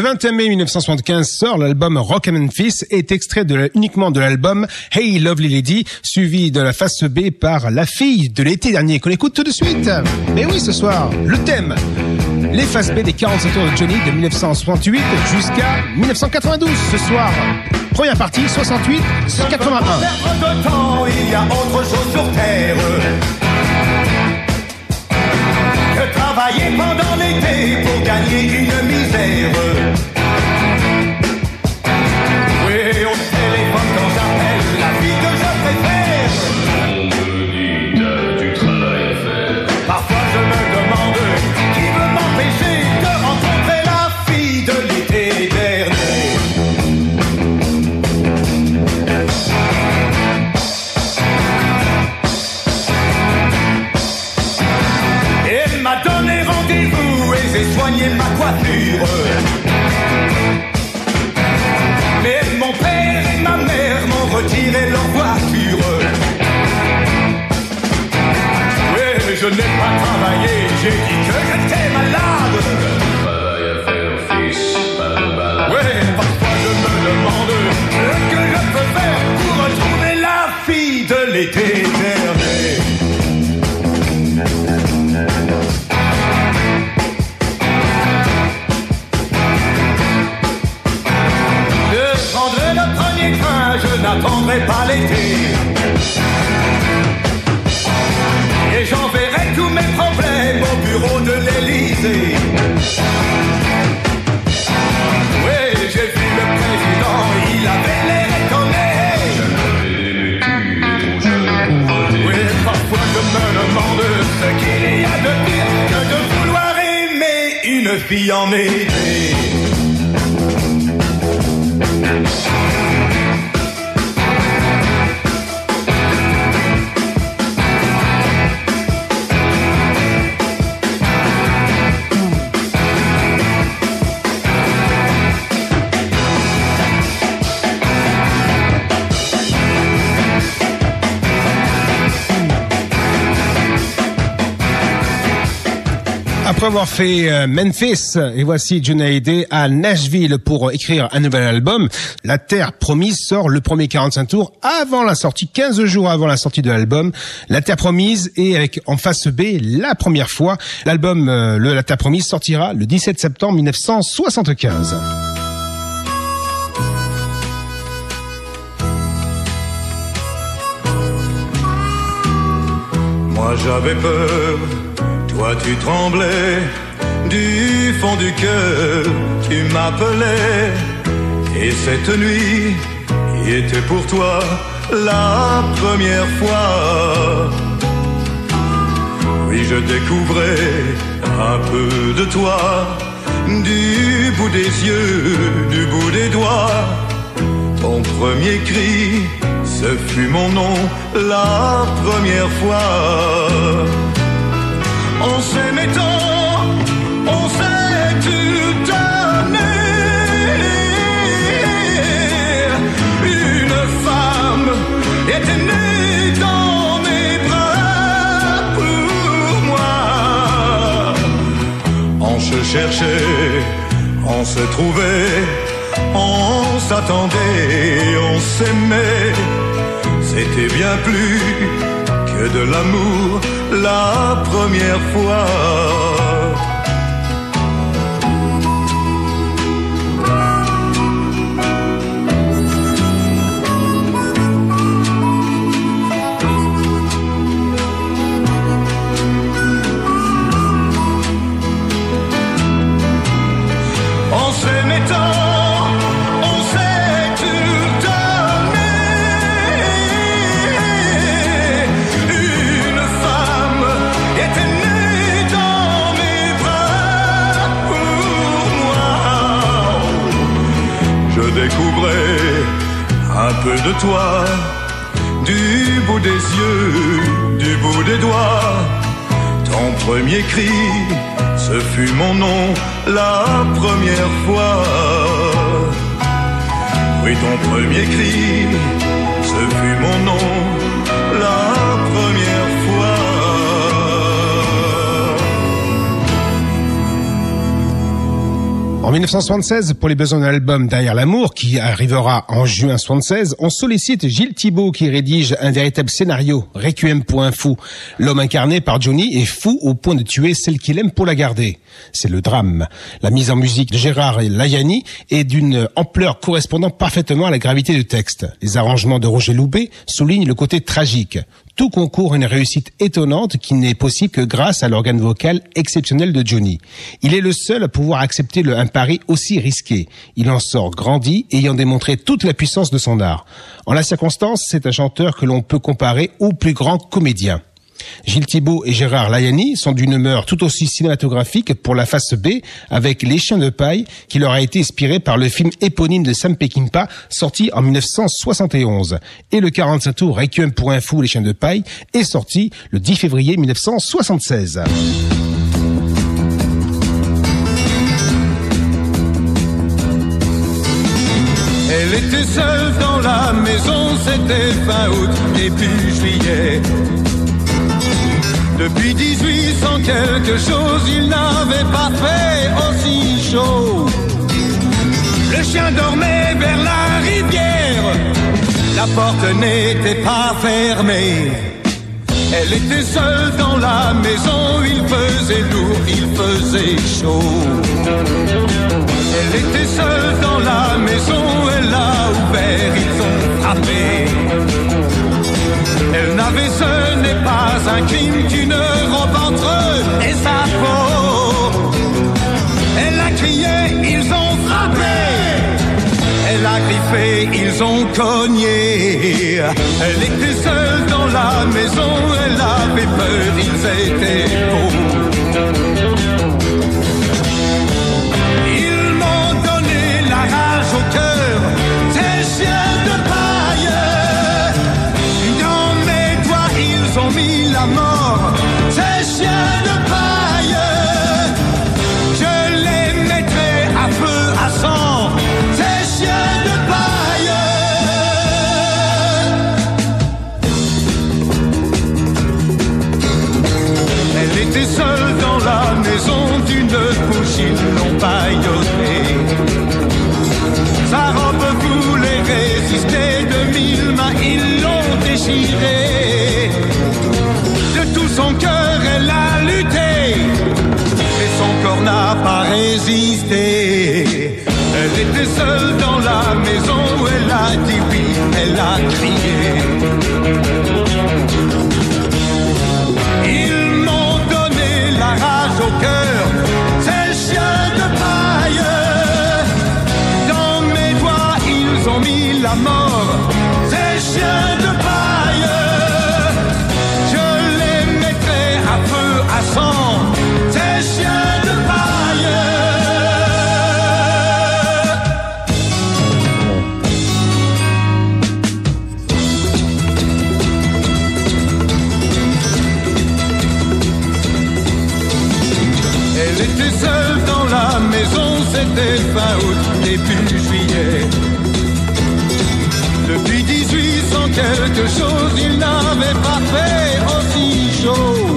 Le 21 mai 1975 sort l'album Rock and Memphis est extrait uniquement de l'album Hey Lovely Lady, suivi de la face B par La fille de l'été dernier qu'on écoute tout de suite. Mais oui, ce soir, le thème. Les faces B des 45 tours de Johnny de 1968 jusqu'à 1992 ce soir. Première partie, 68, 81. Perdre de temps, il y a autre chose sur terre travailler pendant l'été pour gagner une misère. Aimer une fille en Après avoir fait euh, Memphis, et voici Johnny Hallyday à Nashville pour écrire un nouvel album. La Terre Promise sort le premier 45 tours avant la sortie, 15 jours avant la sortie de l'album. La Terre Promise est avec en face B la première fois. L'album euh, le La Terre Promise sortira le 17 septembre 1975. Moi j'avais peur toi tu tremblais du fond du cœur, tu m'appelais. Et cette nuit était pour toi la première fois. Oui, je découvrais un peu de toi, du bout des yeux, du bout des doigts. Ton premier cri, ce fut mon nom la première fois. On s'aimait tant, on s'est tout donné. Une femme était née dans mes bras pour moi. On se cherchait, on se trouvait, on s'attendait, on s'aimait. C'était bien plus de l'amour la première fois. Peu de toi, du bout des yeux, du bout des doigts. Ton premier cri, ce fut mon nom la première fois. Oui, ton premier cri, ce fut mon nom En 1976, pour les besoins de l'album Derrière l'amour, qui arrivera en juin 76, on sollicite Gilles Thibault qui rédige un véritable scénario, Requiem pour un fou. L'homme incarné par Johnny est fou au point de tuer celle qu'il aime pour la garder. C'est le drame. La mise en musique de Gérard Layani est d'une ampleur correspondant parfaitement à la gravité du texte. Les arrangements de Roger Loubet soulignent le côté tragique tout concourt à une réussite étonnante qui n'est possible que grâce à l'organe vocal exceptionnel de Johnny. Il est le seul à pouvoir accepter le, un pari aussi risqué. Il en sort grandi, ayant démontré toute la puissance de son art. En la circonstance, c'est un chanteur que l'on peut comparer au plus grand comédien. Gilles Thibault et Gérard Layani sont d'une humeur tout aussi cinématographique pour la face B avec Les Chiens de paille qui leur a été inspiré par le film éponyme de Sam Peckinpah sorti en 1971. Et le 45 tours Requiem pour un fou Les Chiens de paille est sorti le 10 février 1976. Elle était seule dans la maison, c'était fin août. Depuis 1800 quelque chose, il n'avait pas fait aussi chaud. Le chien dormait vers la rivière, la porte n'était pas fermée. Elle était seule dans la maison, il faisait lourd, il faisait chaud. Elle était seule dans la maison, elle a ouvert, ils ont frappé. Elle n'avait, ce n'est pas un crime qu'une robe entre eux et sa peau. Elle a crié, ils ont frappé. Elle a griffé, ils ont cogné. Elle était seule dans la maison, elle avait peur, ils étaient faux. De tout son cœur, elle a lutté, mais son corps n'a pas résisté. Elle était seule dans la maison où elle a dit oui, elle a crié. Ils m'ont donné la rage au cœur, ces chiens de paille. Dans mes doigts, ils ont mis la mort, ces chiens de paille. c'était fin août, début juillet. Depuis 1800, quelque chose il n'avait pas fait aussi chaud.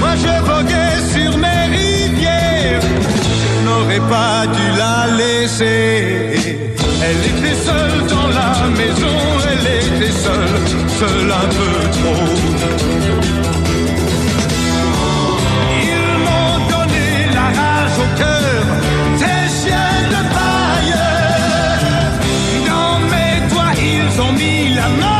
Moi je voguais sur mes rivières, je n'aurais pas dû la laisser. Elle était seule dans la maison, elle était seule, seule un peu trop. la noche.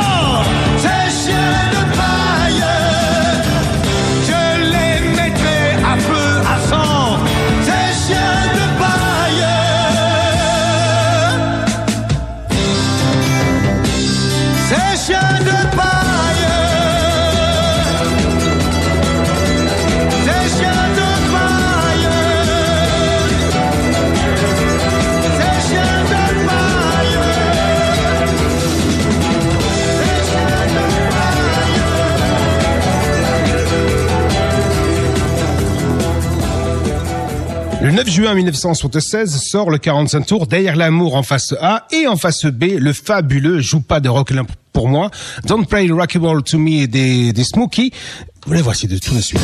9 juin 1976 sort le 45 tours Derrière l'amour en face A et en face B le fabuleux Joue pas de rock pour moi, Don't Play Rock'n'Roll to Me des, des Smokey. Vous les voici de tout de suite.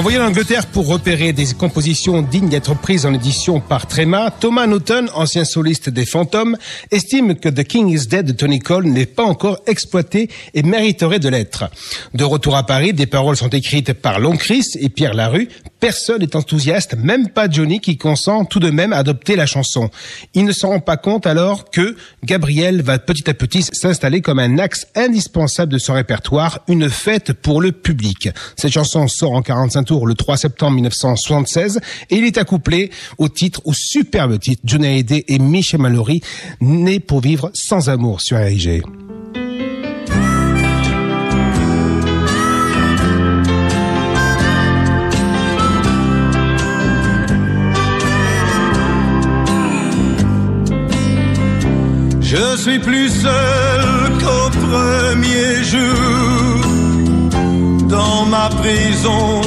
Envoyé en Angleterre pour repérer des compositions dignes d'être prises en édition par Tréma, Thomas Naughton, ancien soliste des Phantoms, estime que The King is Dead de Tony Cole n'est pas encore exploité et mériterait de l'être. De retour à Paris, des paroles sont écrites par Long Chris et Pierre Larue. Personne n'est enthousiaste, même pas Johnny qui consent tout de même à adopter la chanson. Il ne s'en rend pas compte alors que Gabriel va petit à petit s'installer comme un axe indispensable de son répertoire, une fête pour le public. Cette chanson sort en 45 le 3 septembre 1976 et il est accouplé au titre, au superbe titre, Johnny Hallyday et Michel Mallory, nés pour vivre sans amour sur RIG. Je suis plus seul qu'au premier jour dans ma prison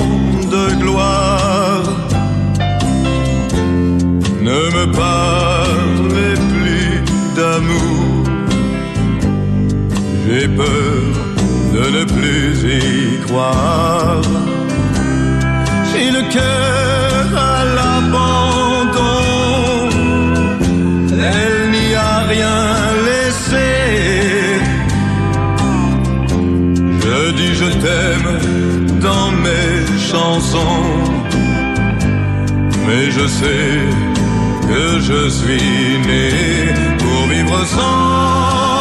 Ne me parlez plus d'amour. J'ai peur de ne plus y croire. J'ai le cœur Mais je sais que je suis né pour vivre sans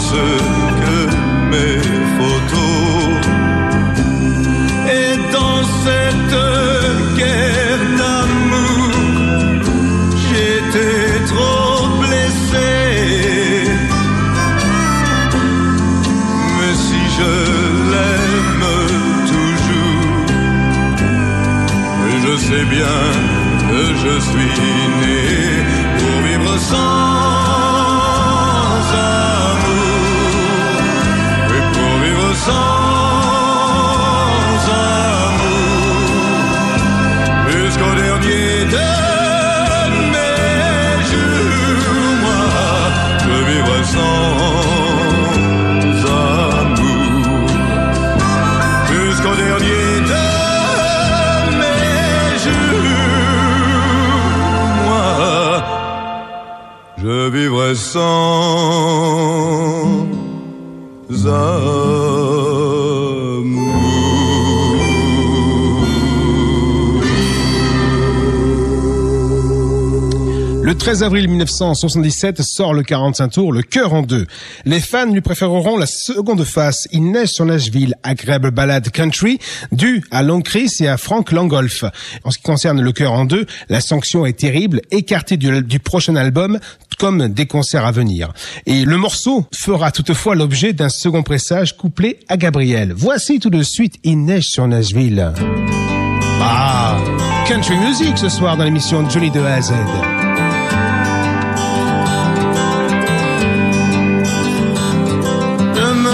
n'embrassent que mes photos. Et dans cette guerre d'amour, j'étais trop blessé. Mais si je l'aime toujours, je sais bien que je suis né pour vivre sans song. 13 avril 1977 sort le 45 tours Le Cœur en deux. Les fans lui préféreront la seconde face, Il neige sur Nashville, agréable balade country, due à Long Chris et à Frank Langolf. En ce qui concerne Le Cœur en deux, la sanction est terrible, écarté du, du prochain album, comme des concerts à venir. Et le morceau fera toutefois l'objet d'un second pressage couplé à Gabriel. Voici tout de suite Il neige sur Nashville. Ah, country music ce soir dans l'émission Johnny de A à Z.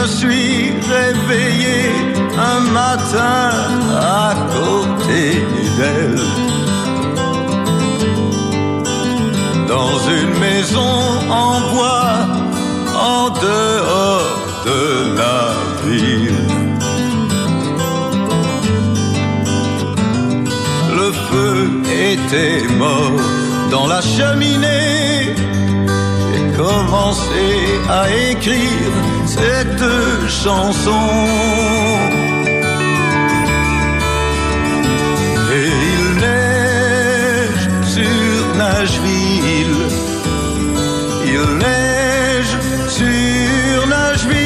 me suis réveillé un matin à côté d'elle. Dans une maison en bois, en dehors de la ville. Le feu était mort dans la cheminée. J'ai commencé à écrire cette chanson. Et il neige sur Nashville. Il neige sur Nashville.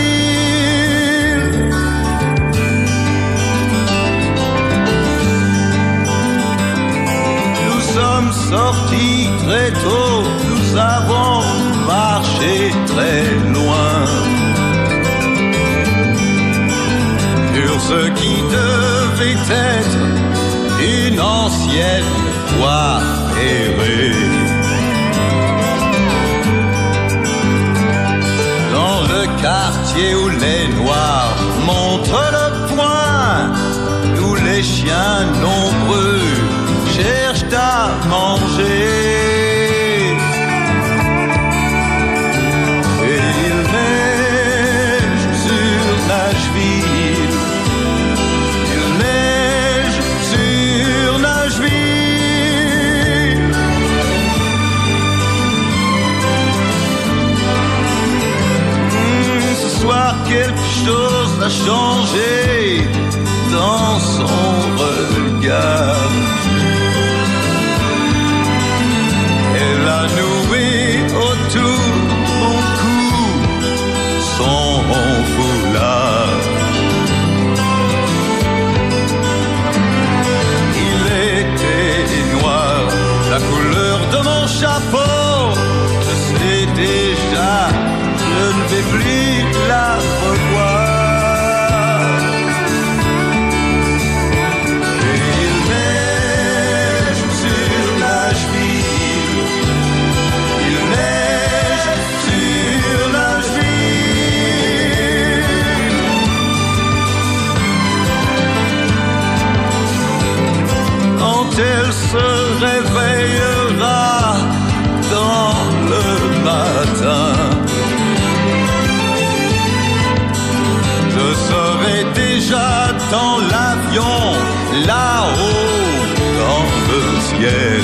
Nous sommes sortis très tôt. Nous avons marché très ce qui devait être une ancienne voie ferrée. Dans le quartier où les noirs montrent le poing, où les chiens nombreux cherchent à manger. Chose a changé dans son regard. Elle a noué autour mon cou son foulard. Il était noir, la couleur de mon chapeau. Je sais déjà, je ne vais plus la elle se réveillera dans le matin, je serai déjà dans l'avion, là-haut dans le ciel.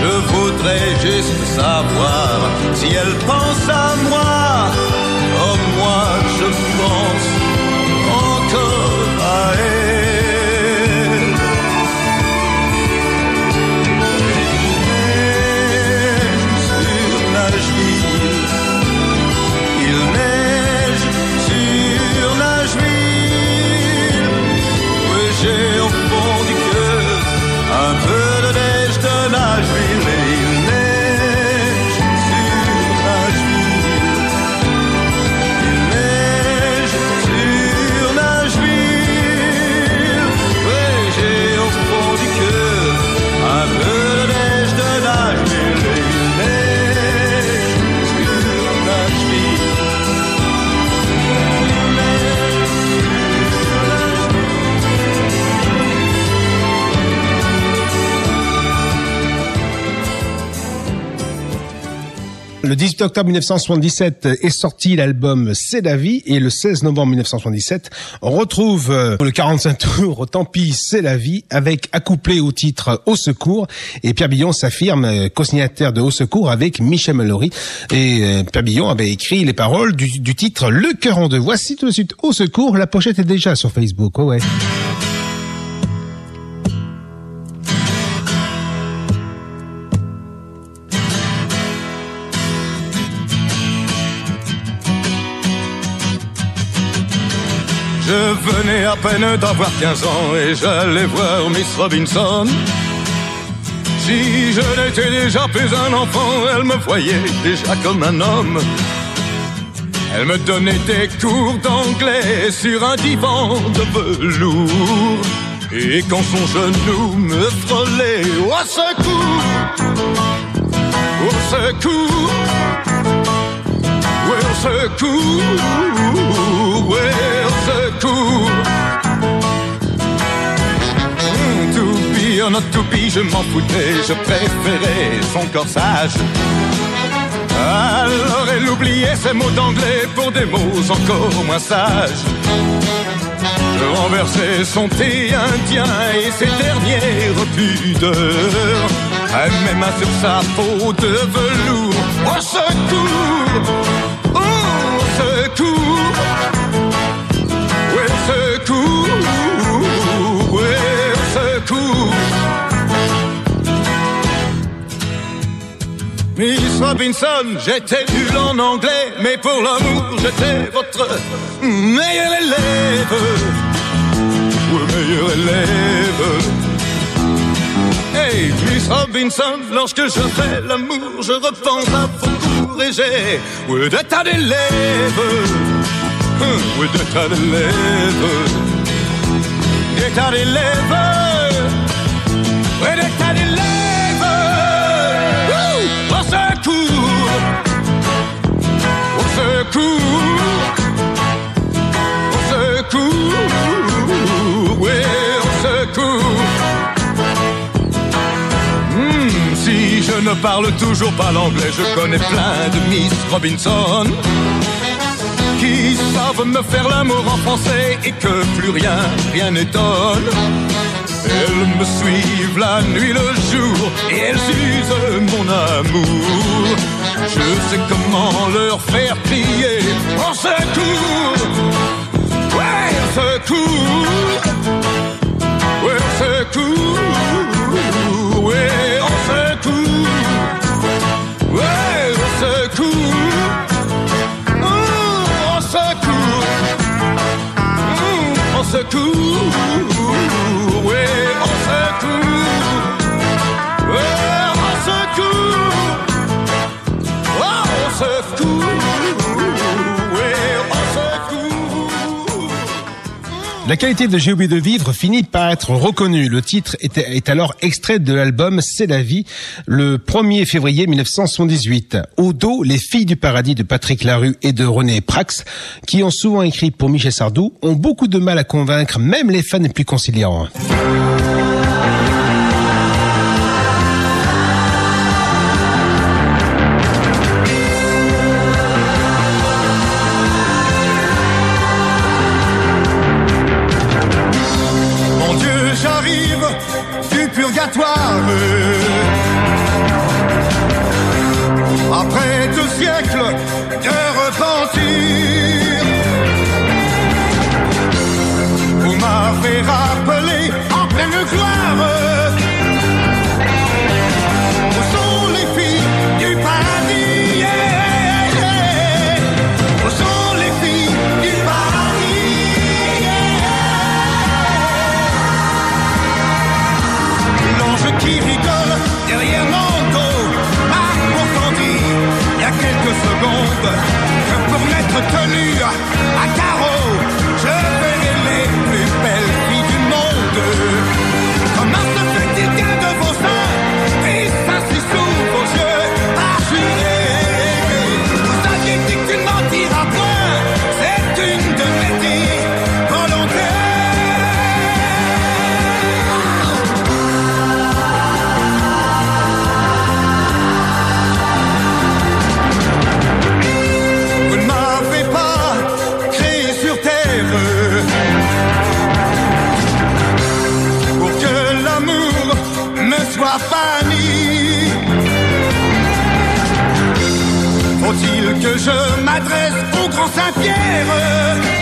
Je voudrais juste savoir si elle pense à moi, 18 octobre 1977 est sorti l'album C'est la vie et le 16 novembre 1977 on retrouve euh, le 45 tours Tant pis c'est la vie avec accouplé au titre Au secours et Pierre Billon s'affirme euh, co-signataire de Au secours avec Michel Mallory et euh, Pierre Billon avait écrit les paroles du, titre Le cœur en deux. Voici tout de suite Au secours, la pochette est déjà sur Facebook. Oh ouais. À peine d'avoir 15 ans et j'allais voir Miss Robinson. Si je n'étais déjà plus un enfant, elle me voyait déjà comme un homme. Elle me donnait des cours d'anglais sur un divan de velours. Et quand son genou me frôlait, au secours, au secours, secours, ouais, secours. Hmm, To be or not to be, je m'en foutais, je préférais son corsage. Alors elle oubliait ses mots d'anglais pour des mots encore moins sages. Je renversais son thé indien et ses dernières pudeurs. Elle ma sur sa peau de velours. Au secours! Secours! Oui, secours! Oui, secours! Miss Robinson, j'étais nul en anglais, mais pour l'amour, j'étais votre meilleur élève. Oui, meilleur élève. Hey, Miss Robinson, lorsque je fais l'amour, je repense à vos abrégé. Oui, de tas d'élèves. Oui, de tas d'élèves. Des tas d'élèves. Oui, des tas d'élèves. Au secours. Au secours. Ne parle toujours pas l'anglais, je connais plein de Miss Robinson qui savent me faire l'amour en français et que plus rien, rien n'étonne. Elles me suivent la nuit, le jour et elles usent mon amour. Je sais comment leur faire crier en secours. Ouais, secours. Ouais, secours. Secours. La qualité de J'ai de vivre finit par être reconnue. Le titre est, est alors extrait de l'album C'est la vie, le 1er février 1978. Au dos, les filles du paradis de Patrick Larue et de René Prax, qui ont souvent écrit pour Michel Sardou, ont beaucoup de mal à convaincre même les fans les plus conciliants. Je m'adresse au grand Saint-Pierre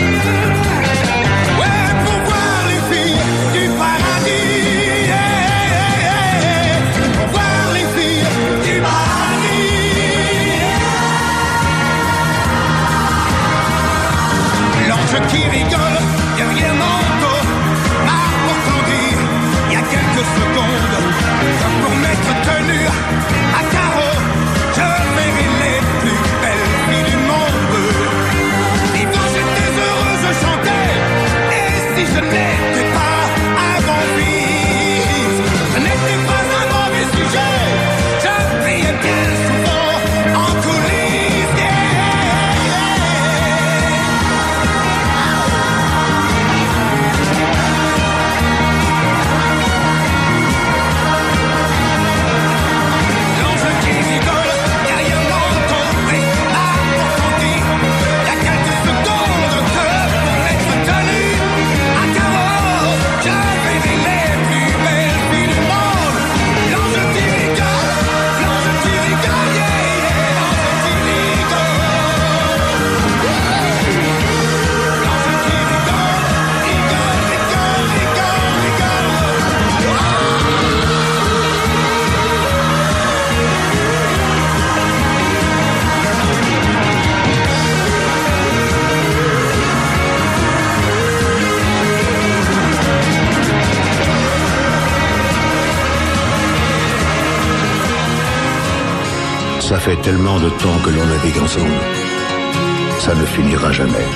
tellement de temps que l'on navigue ensemble. Ça ne finira jamais.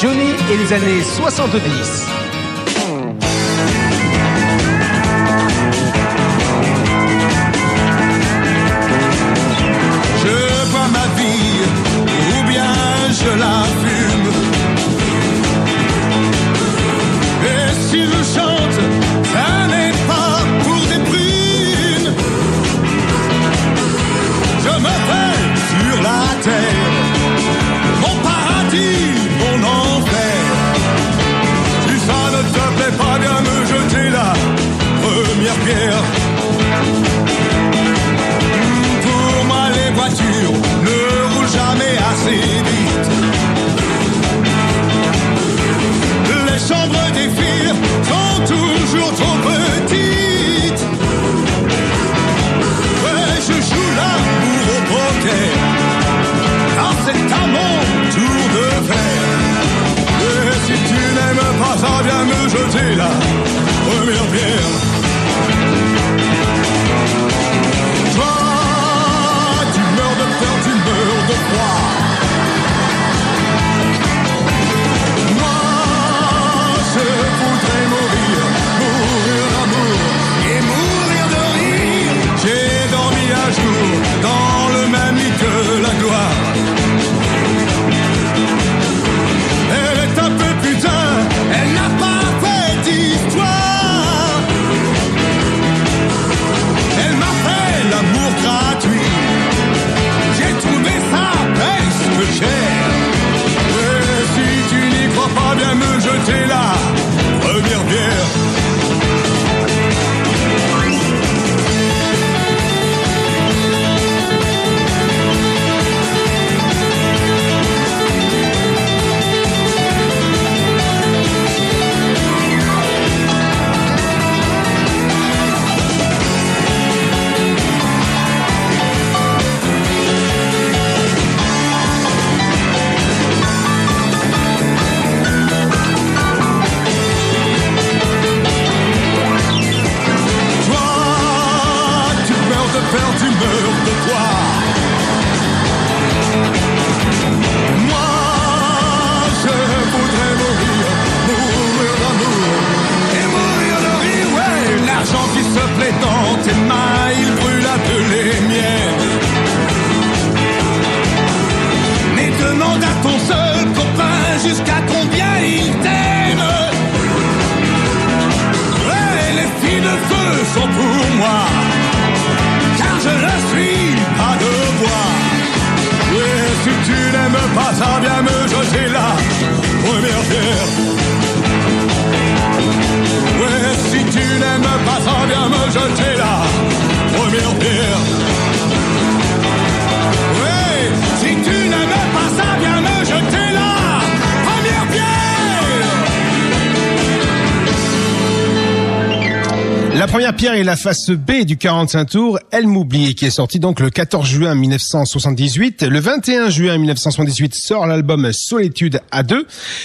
Johnny et les années 70. La face B du 45 tours, Elle m'oublie, qui est sorti donc le 14 juin 1978. Le 21 juin 1978 sort l'album Solitude A2.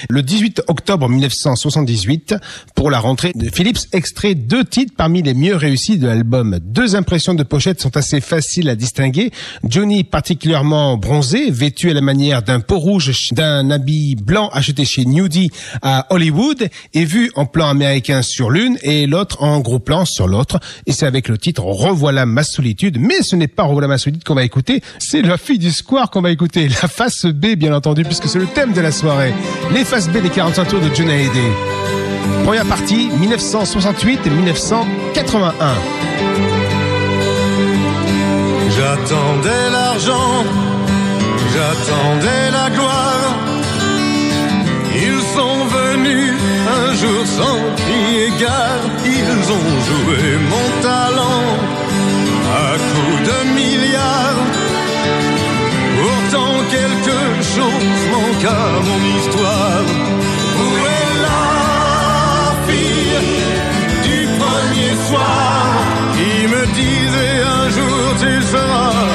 Le 18 octobre 1978, pour la rentrée de Philips, extrait deux titres parmi les mieux réussis de l'album. Deux impressions de pochette sont assez faciles à distinguer. Johnny particulièrement bronzé, vêtu à la manière d'un pot rouge d'un habit blanc acheté chez Nudie à Hollywood et vu en plan américain sur l'une et l'autre en gros plan sur l'autre. Et c'est avec le titre Revoilà ma solitude. Mais ce n'est pas Revoilà ma solitude qu'on va écouter, c'est la fille du square qu'on va écouter. La face B, bien entendu, puisque c'est le thème de la soirée. Les faces B des 45 tours de Johnny Hallyday. Première partie, 1968 et 1981. J'attendais l'argent, j'attendais la gloire. Sont venus un jour sans crier gare. Ils ont joué mon talent à coups de milliards. Pourtant quelque chose manque à mon histoire. Où est la fille du premier soir qui me disait un jour tu seras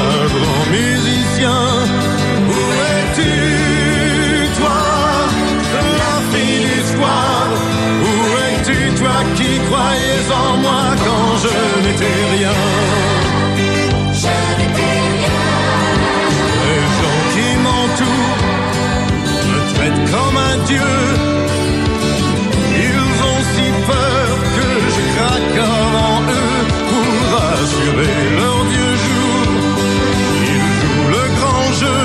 rien. Les gens qui m'entourent me traitent comme un dieu. Ils ont si peur que je craque avant eux pour assurer leur vieux jour. Ils jouent le grand jeu.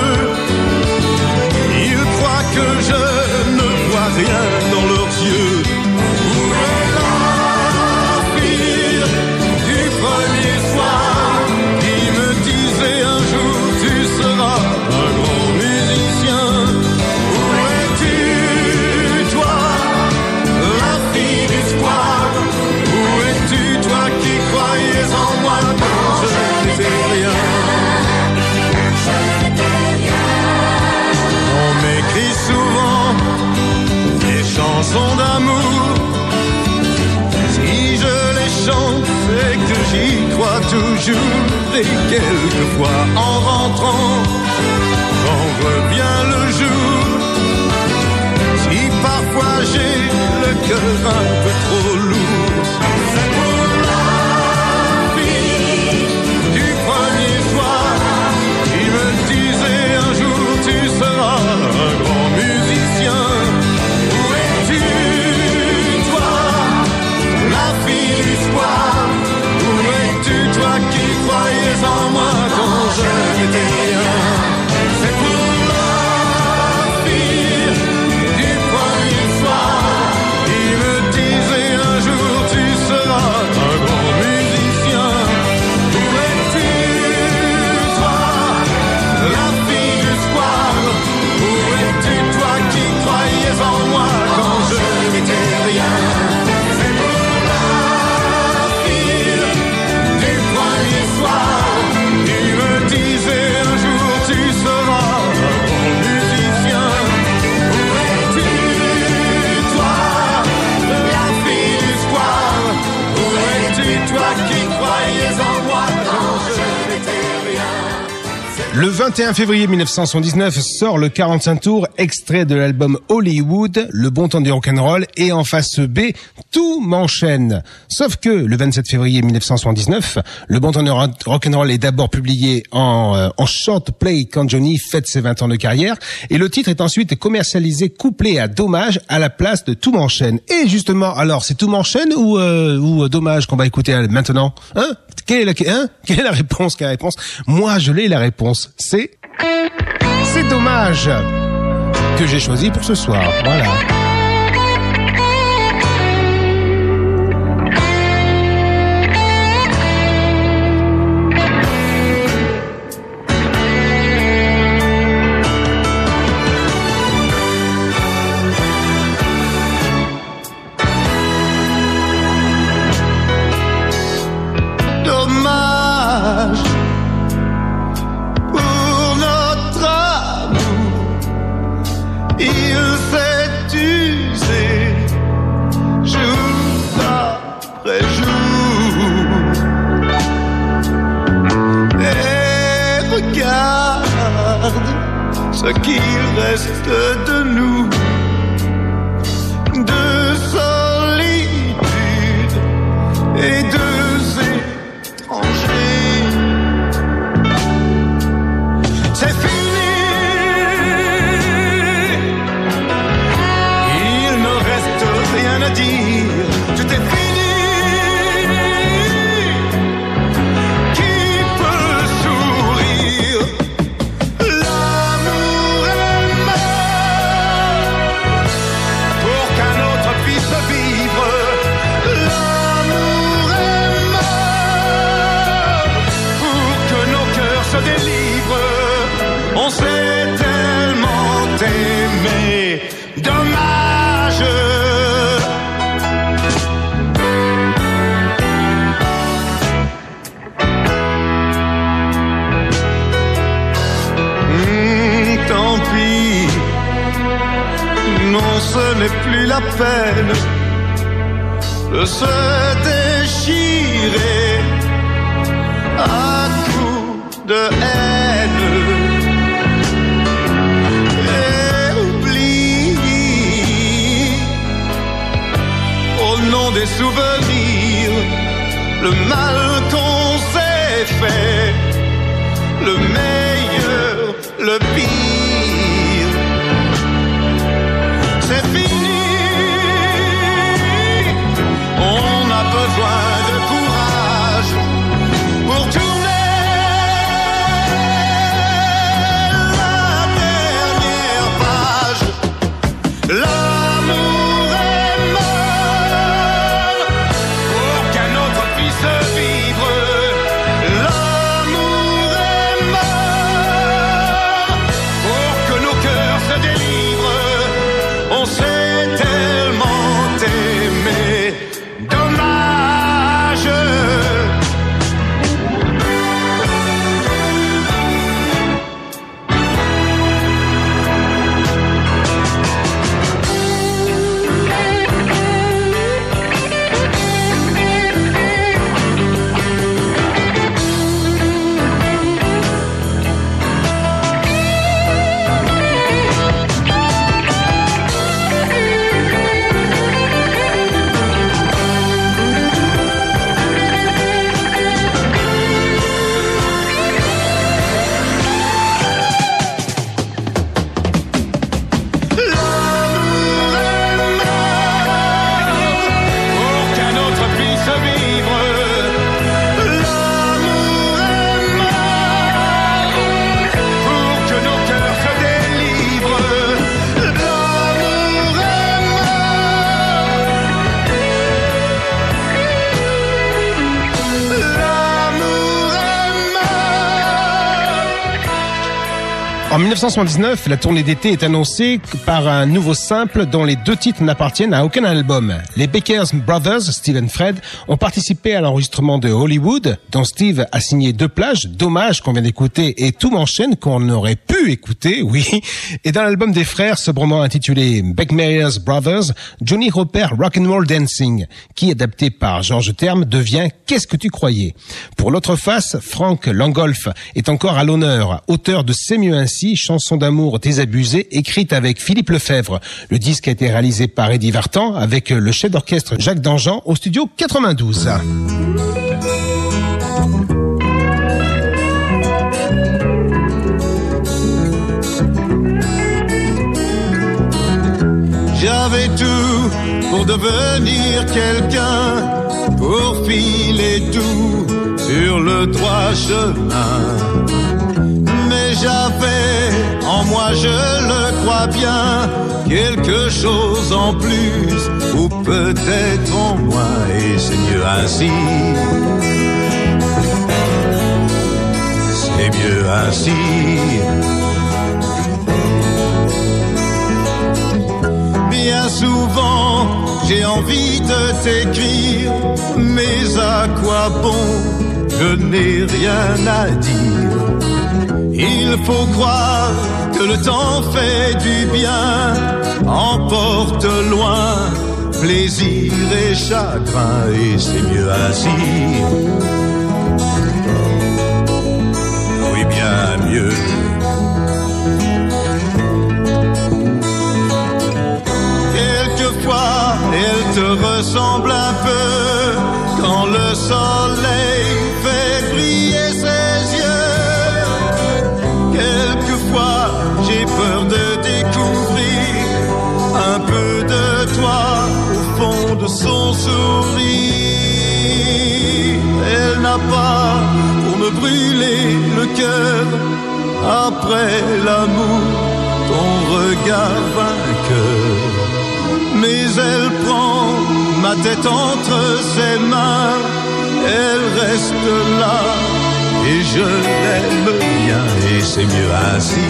Ils croient que je ne vois rien. Toujours et quelquefois en rentrant, quand revient le jour, si parfois j'ai le cœur un peu trop en moi quand je n'étais Le 21 février 1979 sort le 45 tours, extrait de l'album Hollywood, Le bon temps du rock'n'roll, et en face B, tout m'enchaîne. Sauf que le 27 février 1979, Le bon temps du ro- rock'n'roll est d'abord publié en, euh, en short play quand Johnny fête ses 20 ans de carrière, et le titre est ensuite commercialisé couplé à Dommage à la place de Tout m'enchaîne. Et justement, alors c'est Tout m'enchaîne ou, euh, ou euh, Dommage qu'on va écouter euh, maintenant Hein? Quelle est, la, hein? Quelle est la réponse? Quelle réponse? Moi, je l'ai la réponse. C'est c'est dommage que j'ai choisi pour ce soir. Voilà. Ce qu'il reste de nous. 1979, la tournée d'été est annoncée par un nouveau simple dont les deux titres n'appartiennent à aucun album. Les Bakers Brothers, Steve et Fred, ont participé à l'enregistrement de Hollywood, dont Steve a signé deux plages, Dommage qu'on vient d'écouter et Tout m'enchaîne qu'on aurait pu écouter, oui. Et dans l'album des frères, sobrement intitulé Beckmeyers Brothers, Johnny repère Rock'n'Roll Dancing, qui, adapté par George Terme, devient Qu'est-ce que tu croyais? Pour l'autre face, Frank Langolf est encore à l'honneur, auteur de C'est mieux ainsi, chanson d'amour désabusée, écrite avec Philippe Lefebvre. Le disque a été réalisé par Eddie Vartan avec le chef d'orchestre Jacques Dangean au studio 92. J'avais tout pour devenir quelqu'un, pour filer tout sur le droit chemin j'avais en moi, je le crois bien, quelque chose en plus, ou peut-être en moins, et c'est mieux ainsi. C'est mieux ainsi. Bien souvent, j'ai envie de t'écrire, mais à quoi bon, je n'ai rien à dire. Il faut croire que le temps fait du bien, emporte loin plaisir et chagrin, et c'est mieux ainsi. Oui, bien mieux. Quelquefois, elle te ressemble un peu quand le soleil fait briller ses yeux j'ai peur de découvrir un peu de toi au fond de son sourire. Elle n'a pas pour me brûler le cœur après l'amour, ton regard vainqueur. Mais elle prend ma tête entre ses mains, elle reste là et je l'aime bien et c'est mieux ainsi.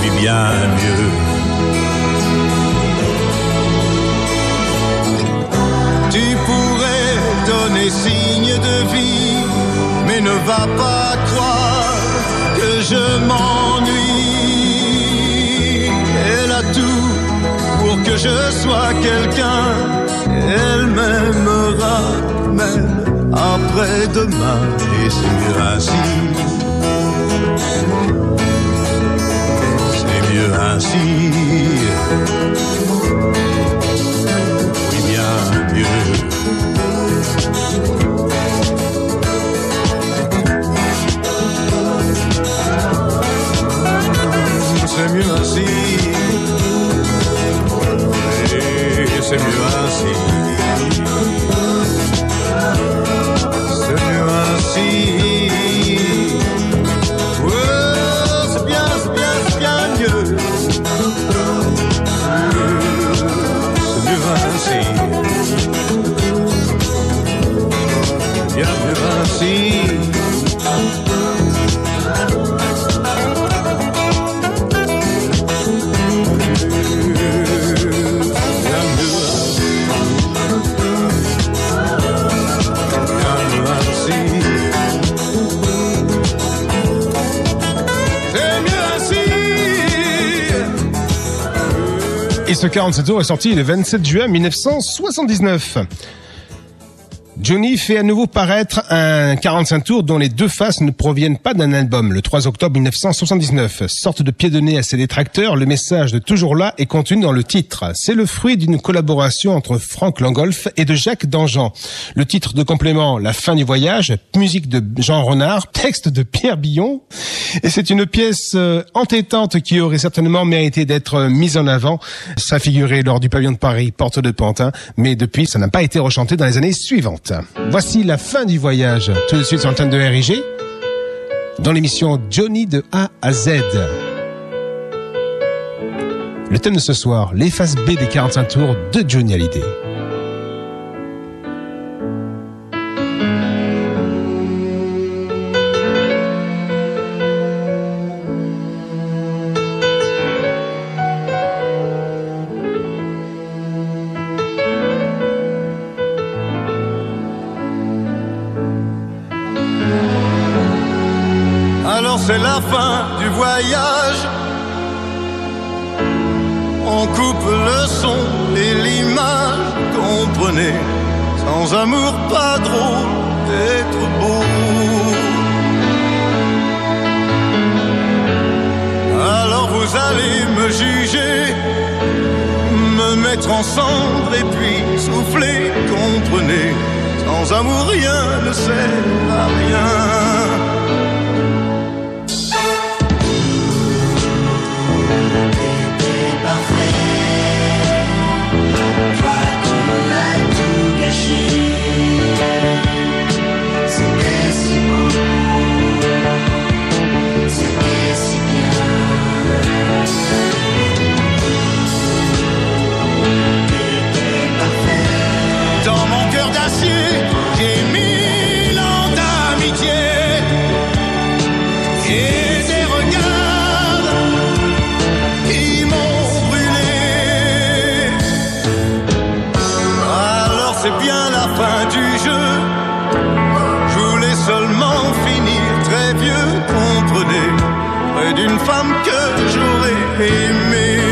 Oui, bien mieux. Tu pourrais donner signe de vie, mais ne va pas croire que je m'ennuie. Elle a tout pour que je sois quelqu'un, elle m'aimera même après-demain, et c'est mieux ainsi. C'est mieux ainsi. Oui, bien mieux. C'est mieux ainsi. Oui, c'est mieux ce 47 tours est sorti le 27 juin 1979. Johnny fait à nouveau paraître un 45 tours dont les deux faces ne proviennent pas d'un album. Le 3 octobre 1979, sorte de pied de nez à ses détracteurs, le message de Toujours là est contenu dans le titre. C'est le fruit d'une collaboration entre Frank Langolf et de Jacques Dangean. Le titre de complément, La fin du voyage, musique de Jean Renard, texte de Pierre Billon. Et c'est une pièce euh, entêtante qui aurait certainement mérité d'être euh, mise en avant. Ça figurait lors du pavillon de Paris, porte de Pantin, mais depuis, ça n'a pas été rechanté dans les années suivantes. Voici la fin du voyage, tout de suite sur l'antenne de RIG, dans l'émission Johnny de A à Z. Le thème de ce soir, les faces B des 45 tours de Johnny Hallyday. fin du jeu. Je voulais seulement finir très vieux, comprenez, près d'une femme que j'aurais aimée.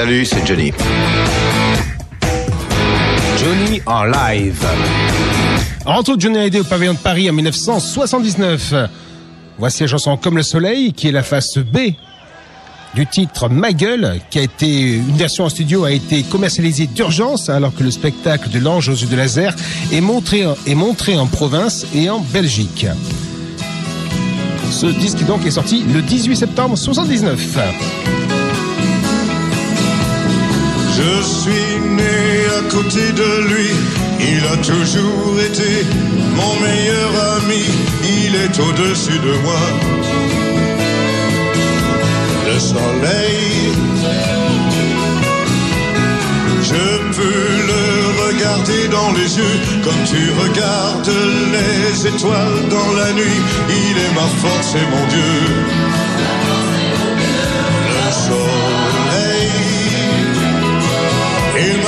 Salut, c'est Johnny. Johnny en live. Rentre Johnny Hallyday au pavillon de Paris en 1979. Voici la chanson Comme le soleil, qui est la face B du titre Ma gueule, qui a été une version en studio a été commercialisée d'urgence hein, alors que le spectacle de l'ange aux yeux de laser est montré est montré en province et en Belgique. Ce disque donc est sorti le 18 septembre 79. Je suis né à côté de lui, il a toujours été mon meilleur ami, il est au-dessus de moi. Le soleil, je peux le regarder dans les yeux. Comme tu regardes les étoiles dans la nuit, il est ma force et mon Dieu.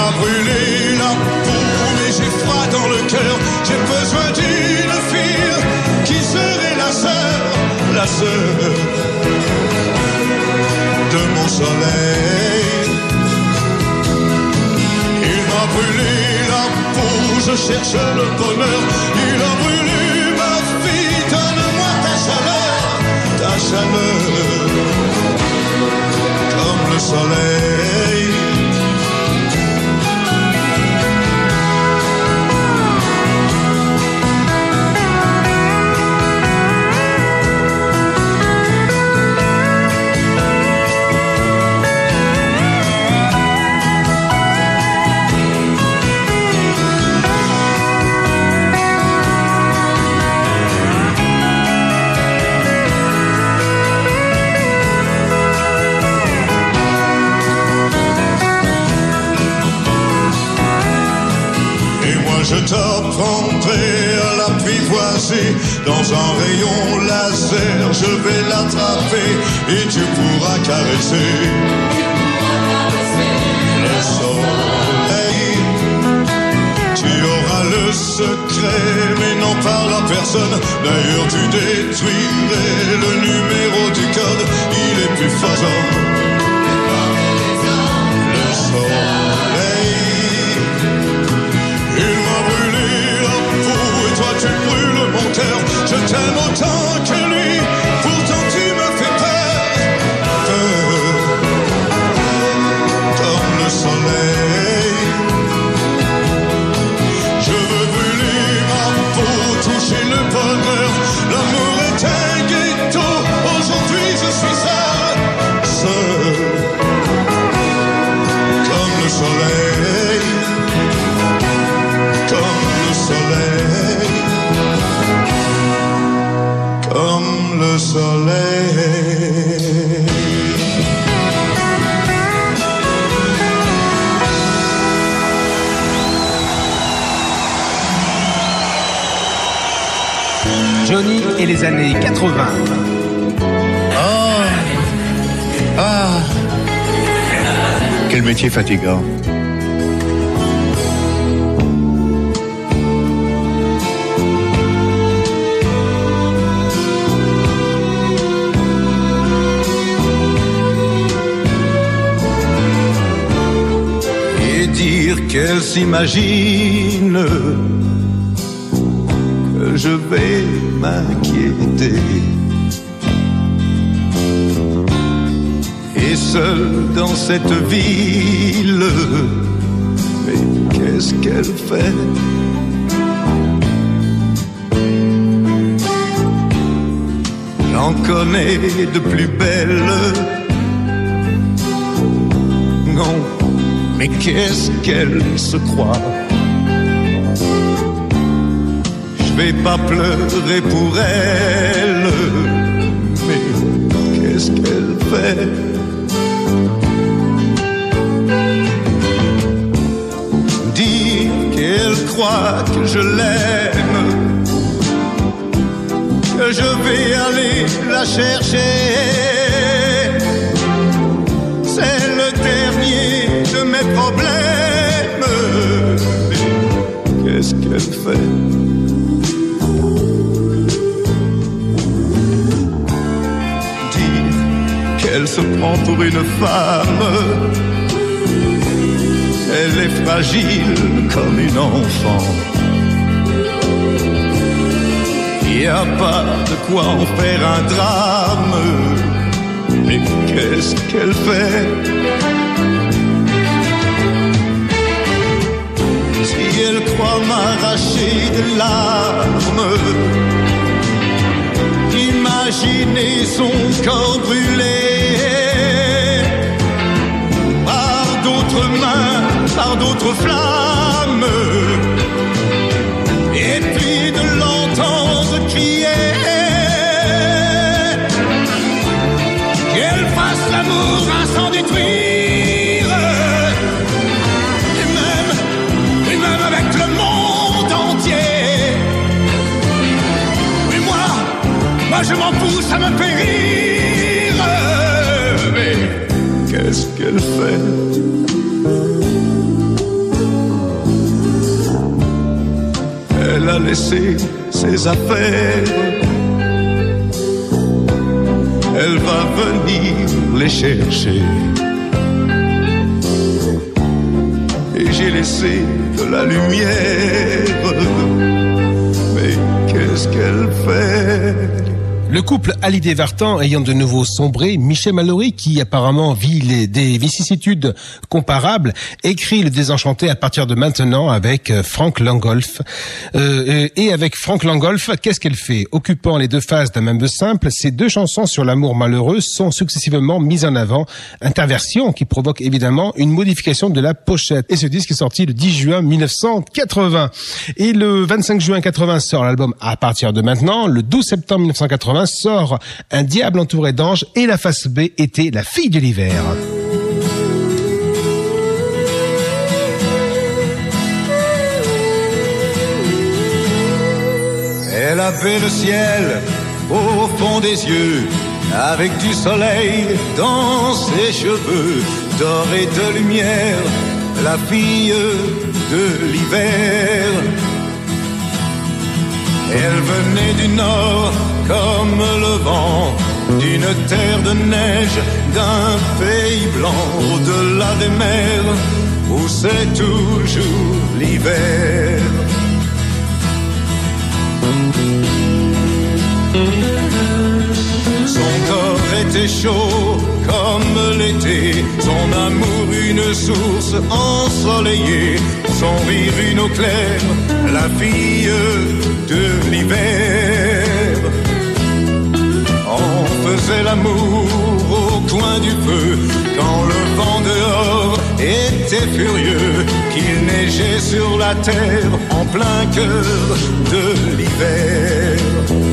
M'a brûlé la peau, mais j'ai froid dans le cœur. J'ai besoin d'une fille qui serait la sœur, la sœur de mon soleil. Il m'a brûlé la peau, je cherche le bonheur. Il a brûlé ma fille, donne-moi ta chaleur, ta chaleur, comme le soleil. Fatigant. Et dire qu'elle s'imagine que je vais m'inquiéter. Seul dans cette ville, mais qu'est-ce qu'elle fait? J'en connais de plus belles. Non, mais qu'est-ce qu'elle se croit? Je vais pas pleurer pour elle, mais qu'est-ce qu'elle fait? Croit que je l'aime, que je vais aller la chercher. C'est le dernier de mes problèmes. Qu'est-ce qu'elle fait? Qu'elle se prend pour une femme. Elle est fragile comme une enfant. N'y a pas de quoi en faire un drame. Mais qu'est-ce qu'elle fait? Si elle croit m'arracher des larmes, imaginez son corps brûlé par d'autres mains, par d'autres flammes. Et puis de l'entendre crier. Qu'elle fasse l'amour à s'en détruire. Et même, et même avec le monde entier. Mais moi, moi je m'en pousse à me périr. Mais qu'est-ce qu'elle fait? A laissé ses affaires. Elle va venir les chercher. Et j'ai laissé de la lumière. Le couple Hallyday Vartan ayant de nouveau sombré, Michel Mallory, qui apparemment vit des vicissitudes comparables, écrit Le Désenchanté à partir de maintenant avec euh, Frank Langolf. Euh, et avec Frank Langolf, qu'est-ce qu'elle fait? Occupant les deux phases d'un même simple, ces deux chansons sur l'amour malheureux sont successivement mises en avant. Interversion qui provoque évidemment une modification de la pochette. Et ce disque est sorti le 10 juin 1980. Et le 25 juin 80 sort l'album à partir de maintenant. Le 12 septembre 1980 sort Un diable entouré d'anges et la face B était La fille de l'hiver. Elle avait le ciel au fond des yeux, avec du soleil dans ses cheveux, d'or et de lumière, la fille de l'hiver. Elle venait du nord comme le vent, d'une terre de neige, d'un pays blanc, au-delà des mers, où c'est toujours l'hiver. Son corps était chaud comme l'été, son amour une source ensoleillée, son rire une eau claire, la fille de l'hiver. On faisait l'amour au coin du feu quand le vent dehors était furieux, qu'il neigeait sur la terre en plein cœur de l'hiver.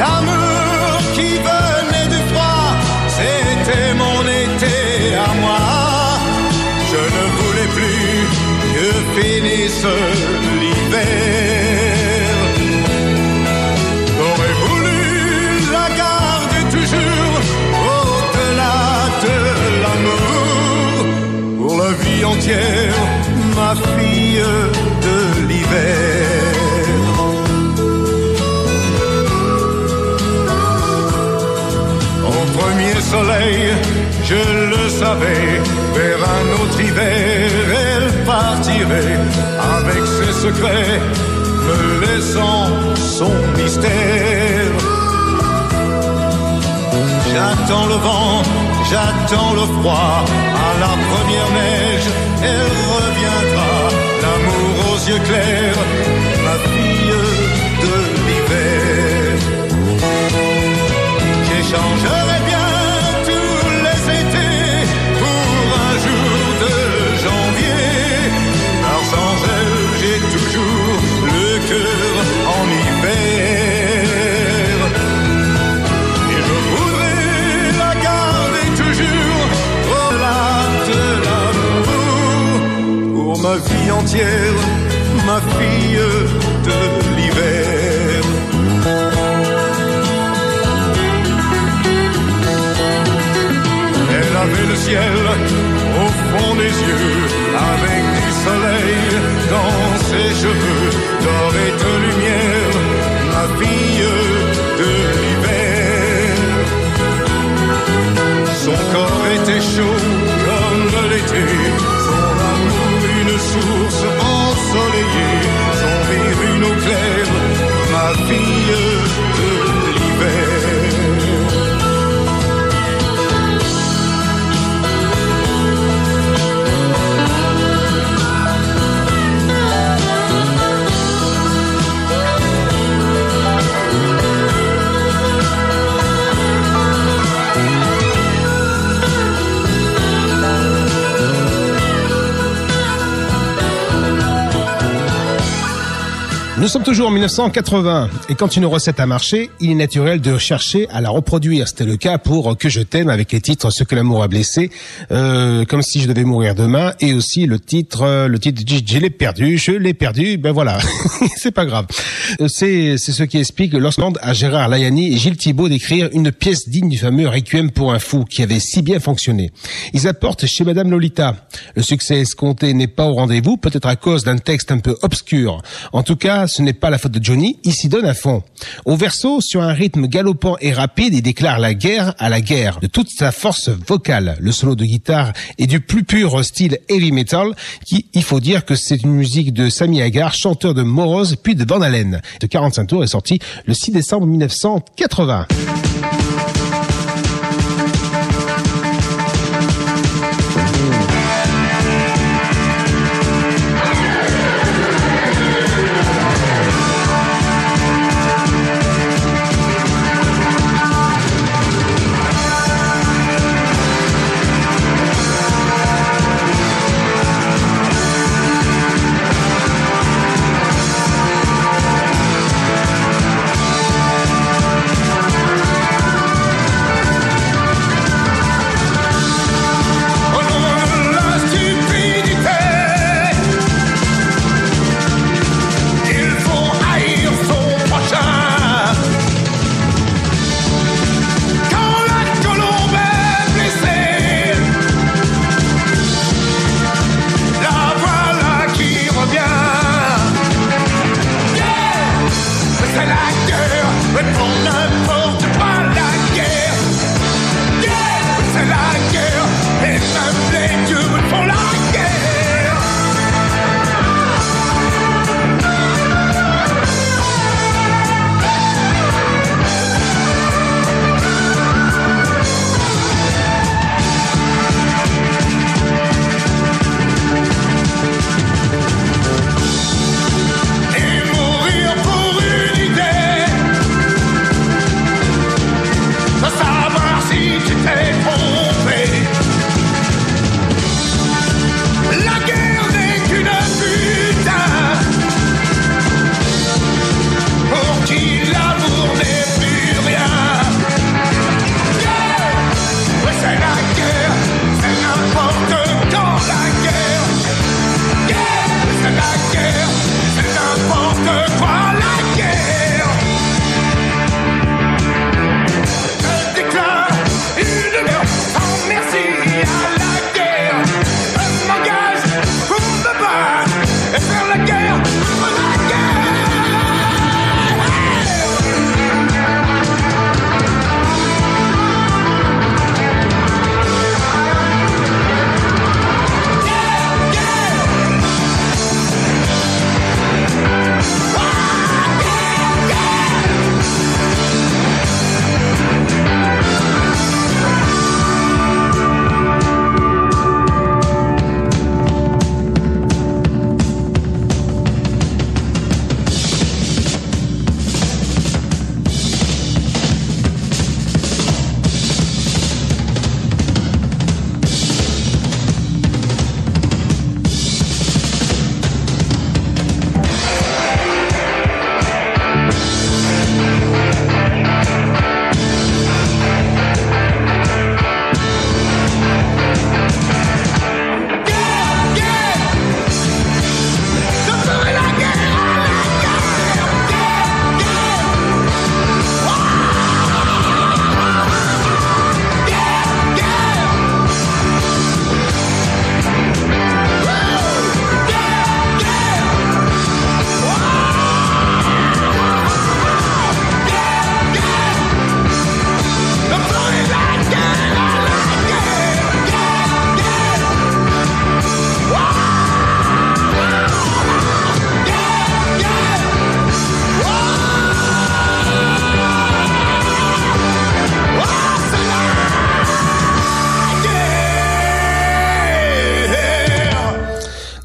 Et cet amour qui venait du froid, c'était mon été à moi. Je ne voulais plus que finisse l'hiver. J'aurais voulu la garder toujours au-delà de l'amour. Pour la vie entière, ma fille je le savais, vers un autre hiver, elle partirait avec ses secrets, me laissant son mystère. J'attends le vent, j'attends le froid, à la première neige, elle reviendra, l'amour aux yeux clairs, ma fille de l'hiver. J'échangerai ma vie entière, ma fille de l'hiver. Elle avait le ciel au fond des yeux, avec du soleil dans ses cheveux, d'or et de lumière, ma fille de l'hiver. Son corps était chaud comme l'été, source ensoleillée, son rire une eau ma fille Nous sommes toujours en 1980 et quand une recette a marché, il est naturel de chercher à la reproduire. C'était le cas pour Que je t'aime avec les titres Ce que l'amour a blessé, euh, Comme si je devais mourir demain et aussi le titre, euh, le titre Je l'ai perdu, je l'ai perdu, ben voilà, c'est pas grave. Euh, c'est c'est ce qui explique lorsqu'on à Gérard Layani et Gilles Thibault d'écrire une pièce digne du fameux Requiem pour un fou qui avait si bien fonctionné. Ils apportent chez Madame Lolita. Le succès escompté n'est pas au rendez-vous, peut-être à cause d'un texte un peu obscur. En tout cas, ce n'est pas la faute de Johnny, il s'y donne à fond. Au verso, sur un rythme galopant et rapide, il déclare la guerre à la guerre, de toute sa force vocale. Le solo de guitare est du plus pur style heavy metal, qui, il faut dire que c'est une musique de Sammy Hagar, chanteur de Morose, puis de Van Halen. De 45 tours est sorti le 6 décembre 1980.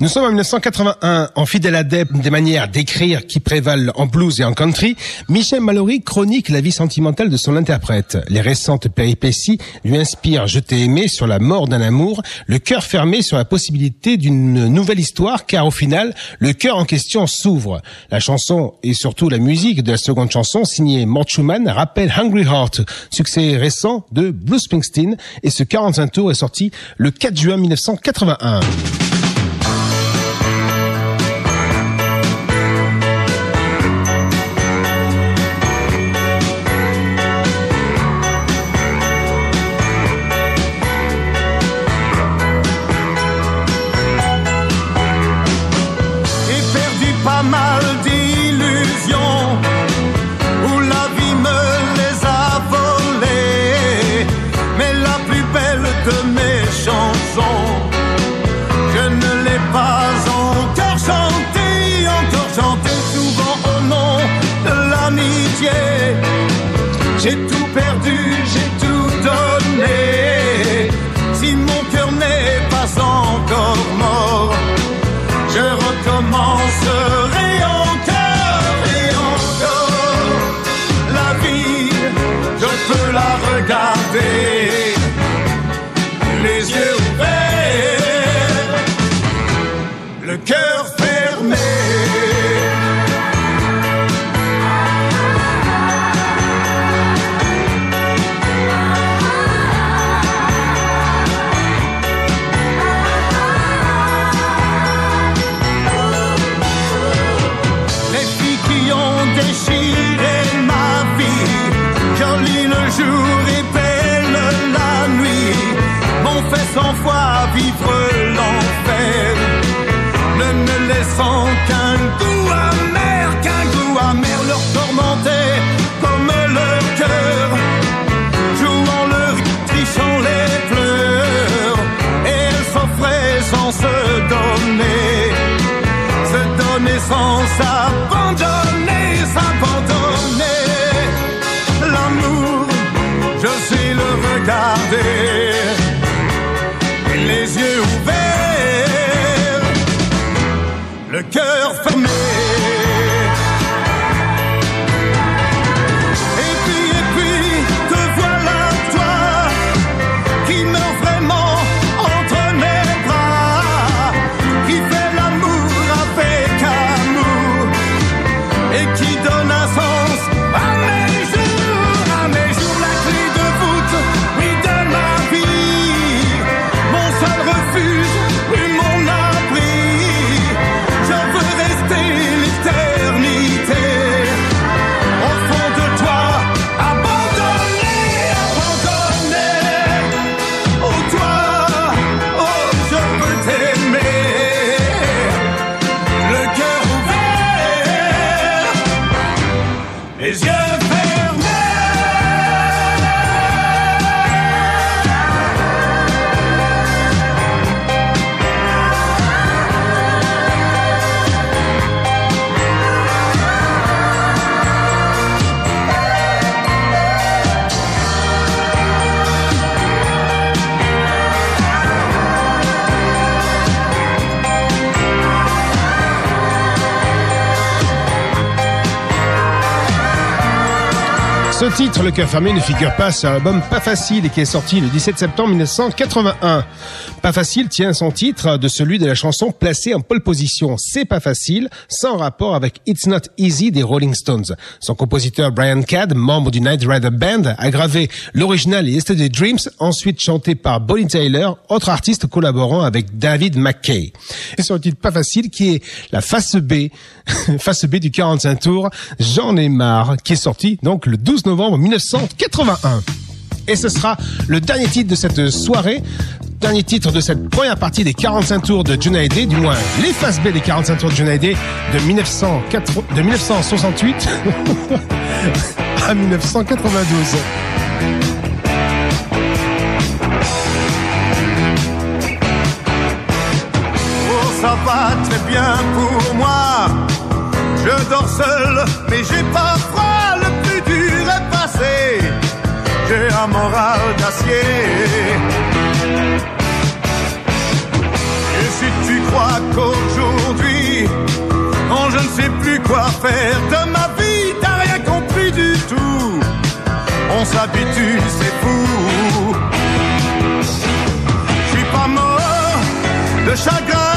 Nous sommes en 1981, en fidèle adepte des manières d'écrire qui prévalent en blues et en country, Michel Mallory chronique la vie sentimentale de son interprète. Les récentes péripéties lui inspirent Je t'ai aimé sur la mort d'un amour, le cœur fermé sur la possibilité d'une nouvelle histoire, car au final, le cœur en question s'ouvre. La chanson et surtout la musique de la seconde chanson, signée Mort Schumann, rappelle Hungry Heart, succès récent de Bruce Springsteen, et ce 45 tours est sorti le 4 juin 1981. Titre, Le cœur fermé, ne figure pas sur l'album Pas Facile et qui est sorti le 17 septembre 1981. Pas Facile tient son titre de celui de la chanson placée en pole position. C'est pas facile, sans rapport avec It's Not Easy des Rolling Stones. Son compositeur Brian Cadd, membre du Night Rider Band, a gravé l'original Yesterday Dreams, ensuite chanté par Bonnie Taylor, autre artiste collaborant avec David McKay. Et sur le titre Pas Facile, qui est la face B, face B du 45 tours, J'en ai marre, qui est sorti donc le 12 novembre novembre 1981. Et ce sera le dernier titre de cette soirée, dernier titre de cette première partie des 45 tours de Junaid, du moins les phases B des 45 tours de Junaid de, 1904, de 1968 à 1992. Oh, ça va très bien pour moi. Je dors seul, mais j'ai pas froid j'ai un moral d'acier. Et si tu crois qu'aujourd'hui, oh, je ne sais plus quoi faire de ma vie, t'as rien compris du tout. On s'habitue, c'est fou. Je suis pas mort de chagrin.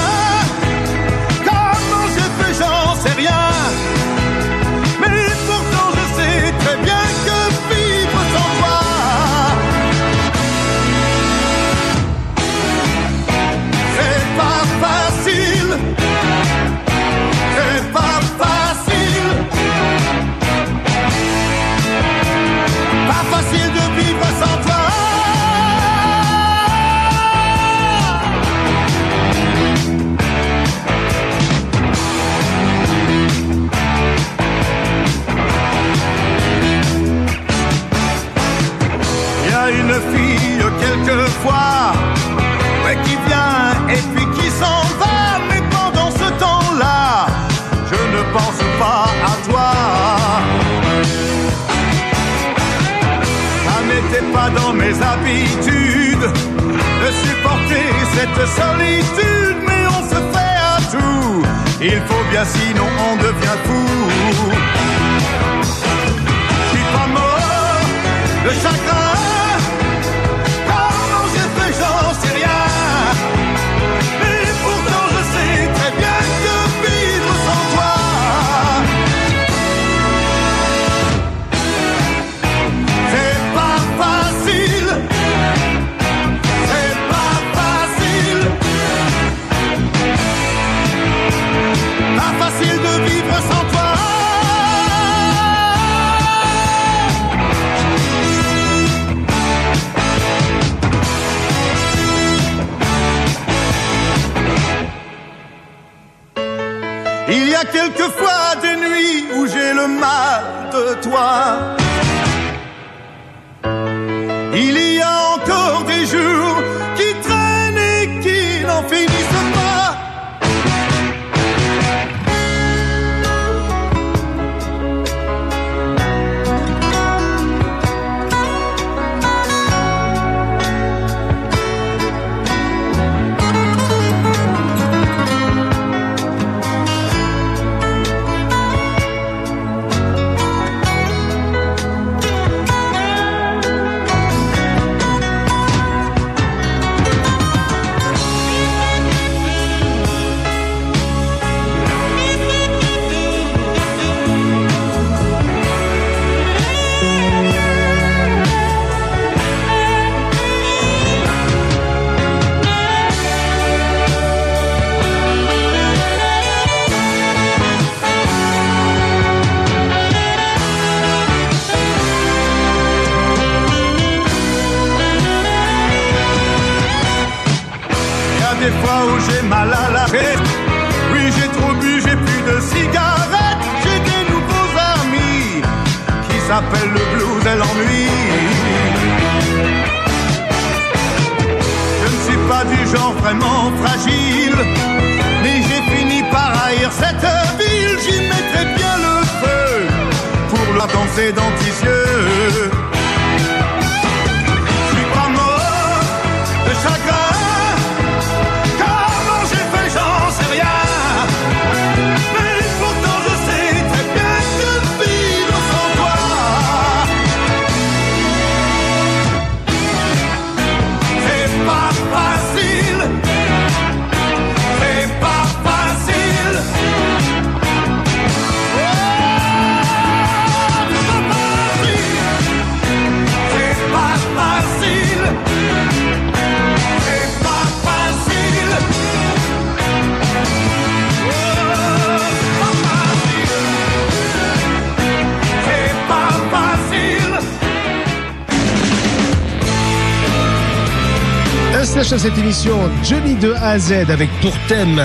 De A à Z avec pour thème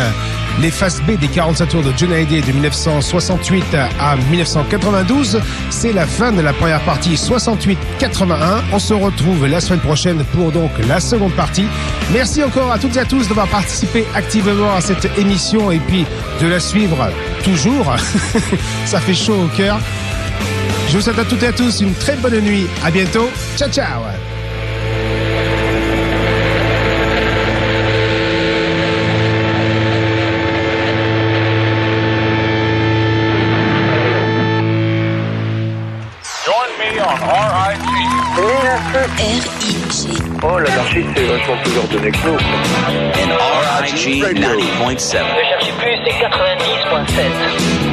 les faces B des 45 tours de Johnny Hallyday de 1968 à 1992. C'est la fin de la première partie 68-81. On se retrouve la semaine prochaine pour donc la seconde partie. Merci encore à toutes et à tous d'avoir participé activement à cette émission et puis de la suivre toujours. Ça fait chaud au cœur. Je vous souhaite à toutes et à tous une très bonne nuit. À bientôt. Ciao, ciao. R-I-G. Oh, l'anarchie, c'est vachement plus ordonné que nous. RIG 90.7. Ne cherchez plus, c'est 90.7.